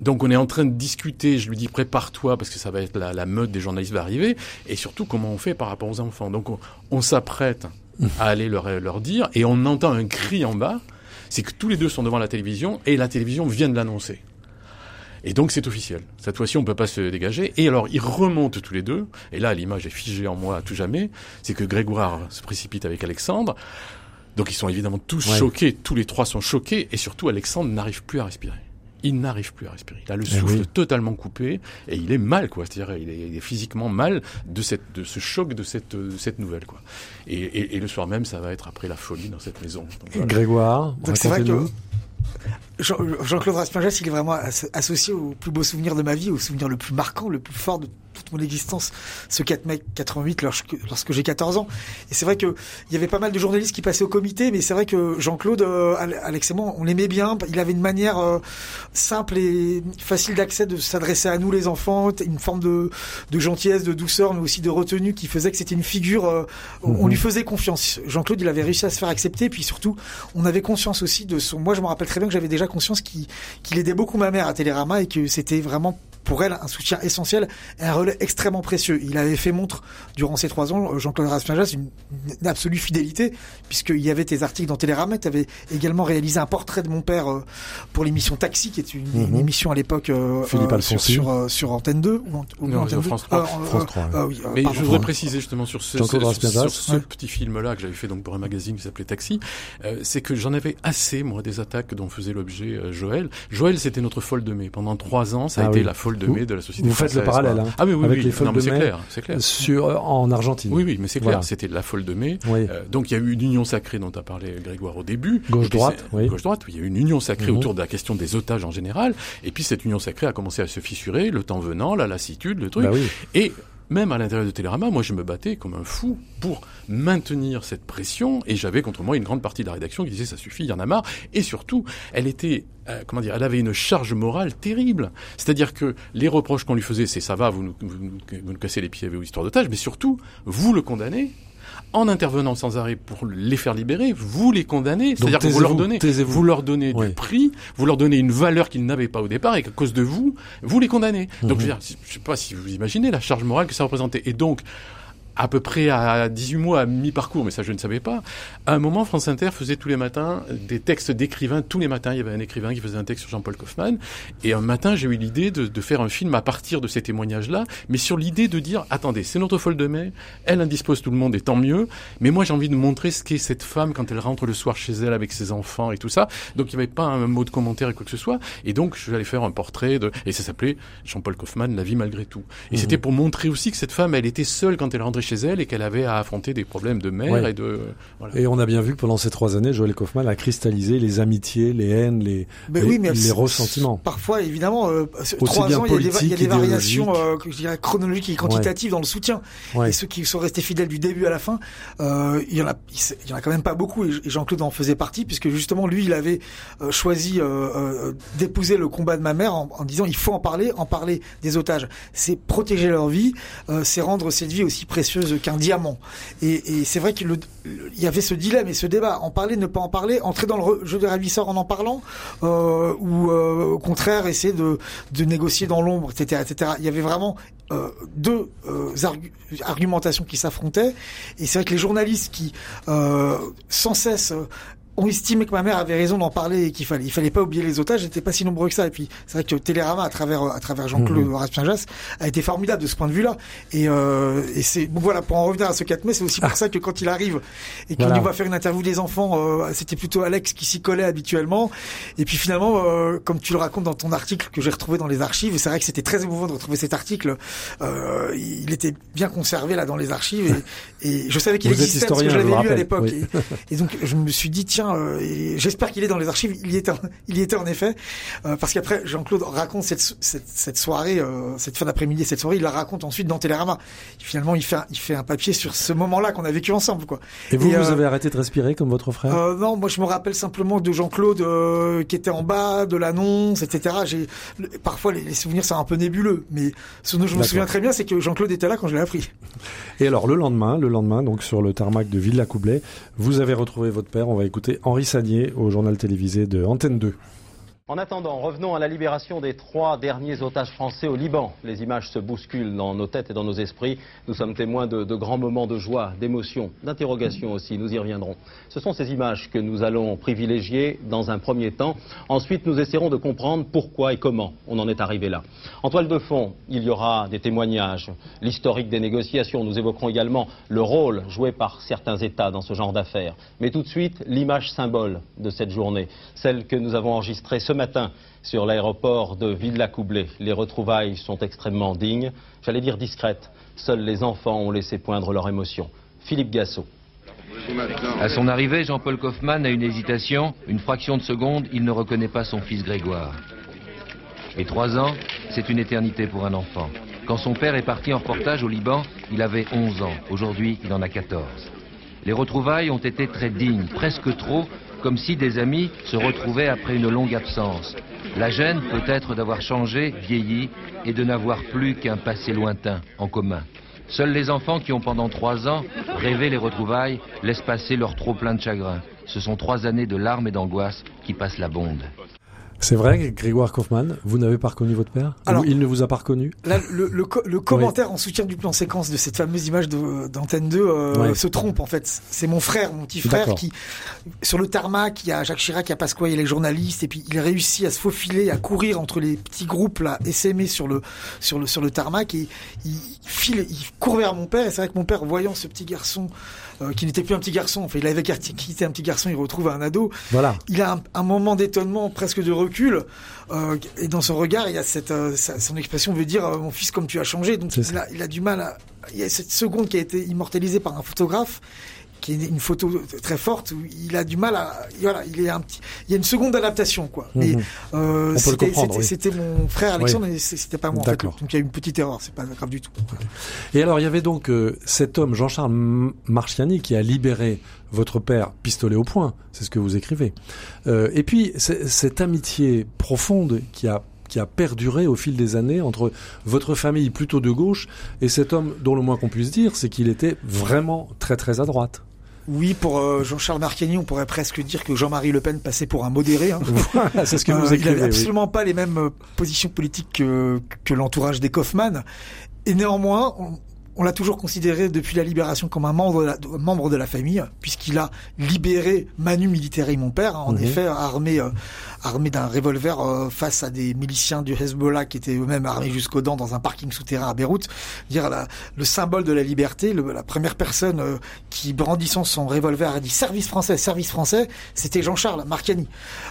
donc on est en train de discuter, je lui dis prépare-toi parce que ça va être la, la meute des journalistes va arriver, et surtout comment on fait par rapport aux enfants. Donc on s'apprête à aller leur, leur dire, et on entend un cri en bas, c'est que tous les deux sont devant la télévision, et la télévision vient de l'annoncer. Et donc c'est officiel. Cette fois-ci, on peut pas se dégager. Et alors, ils remontent tous les deux. Et là, l'image est figée en moi à tout jamais. C'est que Grégoire se précipite avec Alexandre. Donc ils sont évidemment tous choqués. Tous les trois sont choqués. Et surtout, Alexandre n'arrive plus à respirer il n'arrive plus à respirer. Il a le eh souffle totalement coupé et il est mal, quoi. C'est-à-dire, il est, physiquement mal de cette, de ce choc de cette, de cette nouvelle, quoi. Et, et, et, le soir même, ça va être après la folie dans cette maison. Grégoire, c'est vrai que Jean-Claude Raspajas, il est vraiment associé au plus beau souvenir de ma vie, au souvenir le plus marquant, le plus fort de toute mon existence, ce 4 mai 88 lorsque, lorsque j'ai 14 ans. Et c'est vrai que il y avait pas mal de journalistes qui passaient au comité, mais c'est vrai que Jean-Claude, euh, Alex et moi, on l'aimait bien. Il avait une manière euh, simple et facile d'accès de s'adresser à nous les enfants, une forme de, de gentillesse, de douceur, mais aussi de retenue qui faisait que c'était une figure. Euh, on mhm. lui faisait confiance. Jean-Claude, il avait réussi à se faire accepter, puis surtout, on avait conscience aussi de son. Moi, je me rappelle très bien que j'avais déjà conscience qu'il aidait beaucoup ma mère à Télérama et que c'était vraiment pour elle un soutien essentiel et un relais extrêmement précieux. Il avait fait montre durant ces trois ans, Jean-Claude Raspajas, une, une, absolue fidélité, puisqu'il y avait tes articles dans Télérama, tu avais également réalisé un portrait de mon père euh, pour l'émission Taxi, qui est une, une mhm. émission à l'époque euh, euh sur, sur, euh, sur, Antenne 2 ou, ou non, Antenne France 3. France 3 oui, Mais je voudrais préciser justement sur ce, ce, sur ce petit film-là que j'avais fait donc pour un magazine qui s'appelait Taxi, c'est que j'en avais assez, moi, des attaques dont faisait l'objet Joël. Joël, c'était notre folle de mai. Pendant trois ans, ça a ah été la folle de mai de la société Vous faites le parallèle, hein, ah, oui, oui, avec oui. les folles de mai clair, clair. Sur, en Argentine. Oui, oui, mais c'est clair, c'était la folle de mai. Euh, donc il y a eu une union sacrée dont a parlé Grégoire au début. Gauche-droite, oui. Gauche-droite, il y a eu une union sacrée mhm. autour de la question des otages en général. Et puis cette union sacrée a commencé à se fissurer, le temps venant, la lassitude, le truc. Bah. Et même à l'intérieur de Télérama, moi je me battais comme un fou pour maintenir cette pression et j'avais contre moi une grande partie de la rédaction qui disait ça suffit, il y en a marre et surtout elle était euh, comment dire, elle avait une charge morale terrible. C'est-à-dire que les reproches qu'on lui faisait, c'est ça va, vous nous, vous, nous, cassez les pieds avec vos histoires d'otages, mais surtout vous le condamnez en intervenant sans arrêt pour les faire libérer, vous les condamnez. C'est-à-dire que vous leur donnez, vous leur donnez du prix, vous leur donnez une valeur qu'ils n'avaient pas au départ et qu'à cause de vous, vous les condamnez. Donc, mhm. je, dire, je sais pas si vous imaginez la charge morale que ça représentait. Et donc, à peu près à 18 mois, à mi-parcours, mais ça je ne savais pas. À un moment, France Inter faisait tous les matins des textes d'écrivains. Tous les matins, il y avait un écrivain qui faisait un texte sur Jean-Paul Kaufmann. Et un matin, j'ai eu l'idée de, de, faire un film à partir de ces témoignages-là, mais sur l'idée de dire, attendez, c'est notre folle de mai, elle indispose tout le monde et tant mieux, mais moi j'ai envie de montrer ce qu'est cette femme quand elle rentre le soir chez elle avec ses enfants et tout ça. Donc il n'y avait pas un mot de commentaire et quoi que ce soit. Et donc je vais aller faire un portrait de, et ça s'appelait Jean-Paul Kaufmann, La vie malgré tout. Et mmh. c'était pour montrer aussi que cette femme, elle était seule quand elle rentrait chez elle et qu'elle avait à affronter des problèmes de mère et de. Voilà. Et on a bien vu que pendant ces trois années, Joël Kaufmann a cristallisé les amitiés, les haines, les, mais les, oui, mais les ressentiments. Parfois, évidemment, euh, trois ans, il y a des, il y a des variations euh, je dirais, chronologiques et quantitatives ouais. dans le soutien. Ouais. Et ceux qui sont restés fidèles du début à la fin, euh, il y en a, il y en a quand même pas beaucoup. Et Jean-Claude en faisait partie puisque justement lui, il avait euh, choisi euh, d'épouser le combat de ma mère en, en, disant il faut en parler, en parler des otages. C'est protéger leur vie, c'est rendre cette vie aussi précieuse qu'un diamant. Et, c'est vrai qu'il y avait ce dilemme et ce débat, en parler, ne pas en parler, entrer dans le jeu des ravisseurs en en parlant, euh, ou euh, au contraire essayer de, négocier dans l'ombre, etc., etc. Il y avait vraiment euh, deux argu argumentations qui s'affrontaient, et c'est vrai que les journalistes qui sans cesse on estimait que ma mère avait raison d'en parler et qu'il fallait, il fallait pas oublier les otages, n'étaient pas si nombreux que ça. Et puis, c'est vrai que Télérama, à travers, à travers Jean-Claude mmh. Raspinjas, a été formidable de ce point de vue-là. Et, euh, et c'est, bon voilà, pour en revenir à ce 4 mai, c'est aussi pour ça que quand il arrive et qu'il voilà. nous va faire une interview des enfants, euh, c'était plutôt Alex qui s'y collait habituellement. Et puis finalement, euh, comme tu le racontes dans ton article que j'ai retrouvé dans les archives, c'est vrai que c'était très émouvant de retrouver cet article. Il était bien conservé là dans les archives et, et je savais qu'il existait parce que je l'avais lu à l'époque. Oui. Et, et donc, je me suis dit, tiens, euh, j'espère qu'il est dans les archives. Il y était, <laughs> il y était en effet, euh, parce qu'après Jean-Claude raconte cette, cette, cette soirée, euh, cette fin d'après-midi, cette soirée, il la raconte ensuite dans Télérama. Finalement, il fait, un, il fait un papier sur ce moment-là qu'on a vécu ensemble, quoi. Et vous, Et, vous avez arrêté de respirer comme votre frère? Non, moi je me rappelle simplement de Jean-Claude qui était en bas, de l'annonce, etc. J'ai parfois les, les, souvenirs sont un peu nébuleux, mais ce dont je me souviens très bien, c'est que Jean-Claude était là quand je l'ai appris. Et alors le lendemain, le lendemain, donc sur le tarmac de Villa-Coublet, vous avez retrouvé votre père. On va écouter Henri Sagnier au journal télévisé de Antenne 2. En attendant, revenons à la libération des trois derniers otages français au Liban. Les images se bousculent dans nos têtes et dans nos esprits. Nous sommes témoins de, grands moments de joie, d'émotion, d'interrogation aussi. Nous y reviendrons. Ce sont ces images que nous allons privilégier dans un premier temps. Ensuite, nous essaierons de comprendre pourquoi et comment on en est arrivé là. En toile de fond, il y aura des témoignages, l'historique des négociations. Nous évoquerons également le rôle joué par certains États dans ce genre d'affaires. Mais tout de suite, l'image symbole de cette journée, celle que nous avons enregistrée ce matin sur l'aéroport de Villa-Coublé. Les retrouvailles sont extrêmement dignes, j'allais dire discrètes. Seuls les enfants ont laissé poindre leur émotion. Philippe Gassot. À son arrivée, Jean-Paul Kaufmann a une hésitation. Une fraction de seconde, il ne reconnaît pas son fils Grégoire. Et trois ans, c'est une éternité pour un enfant. Quand son père est parti en reportage au Liban, il avait 11 ans. Aujourd'hui, il en a 14. Les retrouvailles ont été très dignes, presque trop, comme si des amis se retrouvaient après une longue absence. La gêne peut être d'avoir changé, vieilli, et de n'avoir plus qu'un passé lointain en commun. Seuls les enfants qui ont pendant trois ans rêvé les retrouvailles laissent passer leur trop plein de chagrin. Ce sont trois années de larmes et d'angoisse qui passent la bonde. C'est vrai, Grégoire Kaufmann, vous n'avez pas reconnu votre père? Alors, il ne vous a pas reconnu? là, le, le, le, commentaire oui. en soutien du plan séquence de cette fameuse image d'Antenne 2 euh, oui. se trompe en fait. C'est mon frère, mon petit frère qui, sur le tarmac, il y a Jacques Chirac, il y a Pasqua, il y a les journalistes, et puis il réussit à se faufiler, à courir entre les petits groupes là, essaimés sur le, sur le, sur le tarmac, et il file, il court vers mon père, et c'est vrai que mon père, voyant ce petit garçon, euh, qui n'était plus un petit garçon, enfin il avait quitté un petit garçon, il retrouve un ado. Voilà. Il a un, un moment d'étonnement, presque de recul, euh, et dans son regard, il y a cette, euh, son expression veut dire mon fils comme tu as changé. Donc il a, il a, du mal à, il y a cette seconde qui a été immortalisée par un photographe qui est une photo très forte où il a du mal à voilà il est un petit il y a une seconde adaptation quoi mmh. mais euh, c'était oui. mon frère Alexandre oui. et c'était pas moi en fait. donc il y a une petite erreur c'est pas grave du tout et alors il y avait donc euh, cet homme Jean-Charles Marchiani qui a libéré votre père pistolet au poing c'est ce que vous écrivez euh, et puis cette amitié profonde qui a qui a perduré au fil des années entre votre famille plutôt de gauche et cet homme dont le moins qu'on puisse dire, c'est qu'il était vraiment très très à droite. Oui, pour euh, Jean-Charles Marcani, on pourrait presque dire que Jean-Marie Le Pen passait pour un modéré. Hein. <laughs> Voilà, c'est ce que vous écrivez. Euh, il n'avait absolument oui. pas les mêmes positions politiques que, que l'entourage des Kaufmann. Et néanmoins, on, on l'a toujours considéré depuis la libération comme un membre de la, membre de la famille, puisqu'il a libéré Manu Militaire et mon père, hein, en Mhm. effet, armé, euh, armé d'un revolver euh, face à des miliciens du Hezbollah qui étaient eux-mêmes armés jusqu'aux dents dans un parking souterrain à Beyrouth. Dire la, le symbole de la liberté, le- la première personne euh, qui, brandissant son revolver, a dit service français, service français, c'était Jean-Charles Marcani.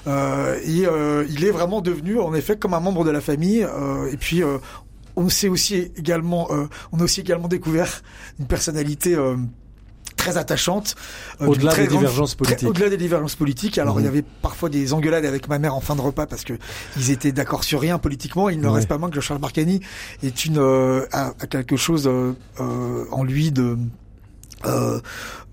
Euh, et euh, il est vraiment devenu, en effet, comme un membre de la famille. euh, et puis, euh, on s'est aussi également, euh, on a aussi également découvert une personnalité. euh, très attachante. euh, Au-delà des grande- divergences politiques. Au-delà des divergences politiques. Alors, Mhm. il y avait parfois des engueulades avec ma mère en fin de repas parce que ils étaient d'accord sur rien politiquement. Il ne Ouais. reste pas moins que Charles Marcani est une, euh, a, a quelque chose euh, euh, en lui de, euh,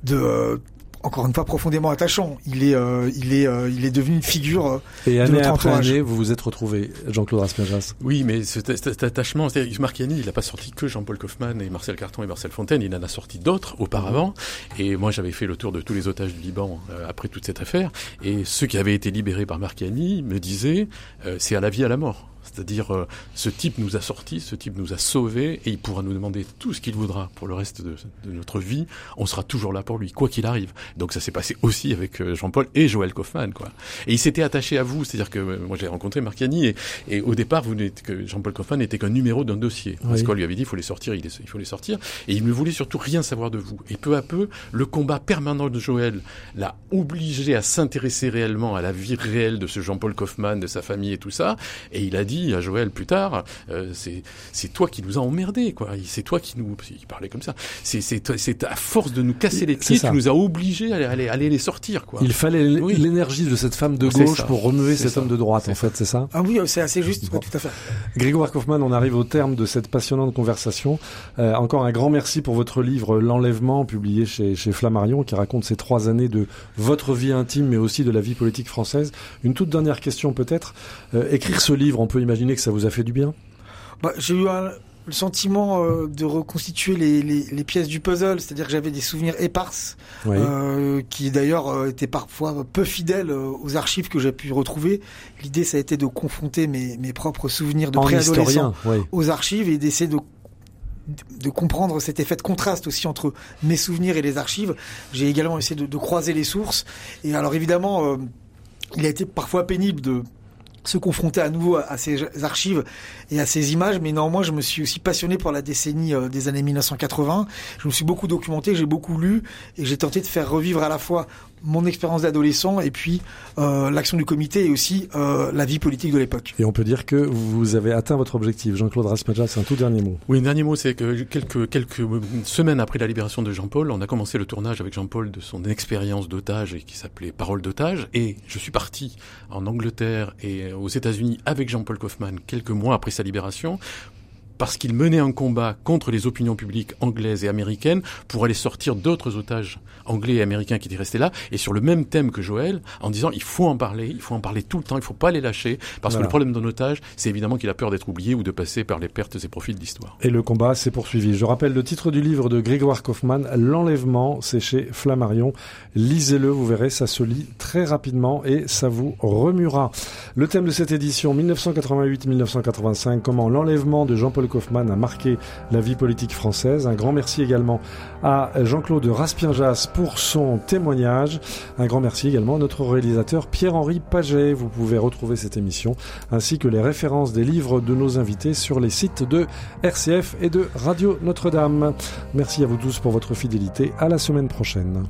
de, euh, encore une fois profondément attachant. Il est, euh, il est, euh, il est devenu une figure. euh, Et de année notre après entourage. année, vous vous êtes retrouvé, Jean-Claude Raspierjas. Oui, mais cet, cet attachement, c'est-à-dire, Marchiani, il n'a pas sorti que Jean-Paul Kaufmann et Marcel Carton et Marcel Fontaine, il en a sorti d'autres auparavant. Et moi, j'avais fait le tour de tous les otages du Liban euh, après toute cette affaire. Et ceux qui avaient été libérés par Marchiani me disaient, euh, c'est à la vie, à la mort. C'est-à-dire, euh, ce type nous a sortis, ce type nous a sauvés, et il pourra nous demander tout ce qu'il voudra pour le reste de, de notre vie. On sera toujours là pour lui, quoi qu'il arrive. Donc ça s'est passé aussi avec euh, Jean-Paul et Joël Kaufmann, quoi. Et il s'était attaché à vous, c'est-à-dire que euh, moi j'ai rencontré Marchiani et, et au départ vous n'êtes que Jean-Paul Kaufmann n'était qu'un numéro d'un dossier. Parce qu'on lui avait dit il faut les sortir, il, il faut les sortir, et il ne voulait surtout rien savoir de vous. Et peu à peu, le combat permanent de Joël l'a obligé à s'intéresser réellement à la vie réelle de ce Jean-Paul Kaufmann, de sa famille et tout ça. Et il a dit à Joël plus tard, euh, c'est toi qui nous as emmerdés, quoi. C'est toi qui nous, il parlait comme ça. C'est à force de nous casser les pieds, tu nous as obligés à aller, aller, les sortir, quoi. Il fallait Oui. l'énergie de cette femme de gauche pour remuer cet ça. homme de droite, en fait, c'est ça? Ah oui, c'est assez juste, Bon. ouais, tout à fait. Grégoire Kaufmann, on arrive au terme de cette passionnante conversation. Euh, encore un grand merci pour votre livre L'Enlèvement, publié chez, chez Flammarion, qui raconte ces trois années de votre vie intime, mais aussi de la vie politique française. Une toute dernière question peut-être. Euh, écrire ce livre, on peut imaginer que ça vous a fait du bien? Bah, j'ai eu un- le sentiment euh, de reconstituer les, les, les pièces du puzzle, c'est-à-dire que j'avais des souvenirs éparses, Oui. euh, qui d'ailleurs euh, étaient parfois peu fidèles aux archives que j'ai pu retrouver. L'idée, ça a été de confronter mes, mes propres souvenirs de en préadolescent oui. aux archives et d'essayer de de comprendre cet effet de contraste aussi entre mes souvenirs et les archives. J'ai également essayé de, de croiser les sources. Et alors évidemment, il a été parfois pénible de se confronter à nouveau à, ces archives et à ces images, mais néanmoins, je me suis aussi passionné pour la décennie euh, des années 1980. Je me suis beaucoup documenté, j'ai beaucoup lu, et j'ai tenté de faire revivre à la fois mon expérience d'adolescent et puis euh, l'action du comité et aussi euh, la vie politique de l'époque. Et on peut dire que vous avez atteint votre objectif. Jean-Claude Raspajas, c'est un tout dernier mot. Oui, un dernier mot, c'est que quelques, quelques semaines après la libération de Jean-Paul, on a commencé le tournage avec Jean-Paul de son expérience d'otage et qui s'appelait Parole d'otage. Et je suis parti en Angleterre et aux États-Unis avec Jean-Paul Kaufmann quelques mois après sa libération parce qu'il menait un combat contre les opinions publiques anglaises et américaines pour aller sortir d'autres otages anglais et américains qui étaient restés là, et sur le même thème que Joël, en disant il faut en parler, il faut en parler tout le temps, il faut pas les lâcher, parce Voilà. que le problème d'un otage, c'est évidemment qu'il a peur d'être oublié ou de passer par les pertes et profits de l'histoire. Et le combat s'est poursuivi. Je rappelle le titre du livre de Grégoire Kaufmann, L'enlèvement, c'est chez Flammarion. Lisez-le, vous verrez, ça se lit très rapidement et ça vous remuera. Le thème de cette édition 1988-1985, comment l'enlèvement de Jean-Paul Kaufmann a marqué la vie politique française. Un grand merci également à Jean-Claude Raspierjas pour son témoignage. Un grand merci également à notre réalisateur Pierre-Henri Paget. Vous pouvez retrouver cette émission ainsi que les références des livres de nos invités sur les sites de RCF et de Radio Notre-Dame. Merci à vous tous pour votre fidélité. À la semaine prochaine.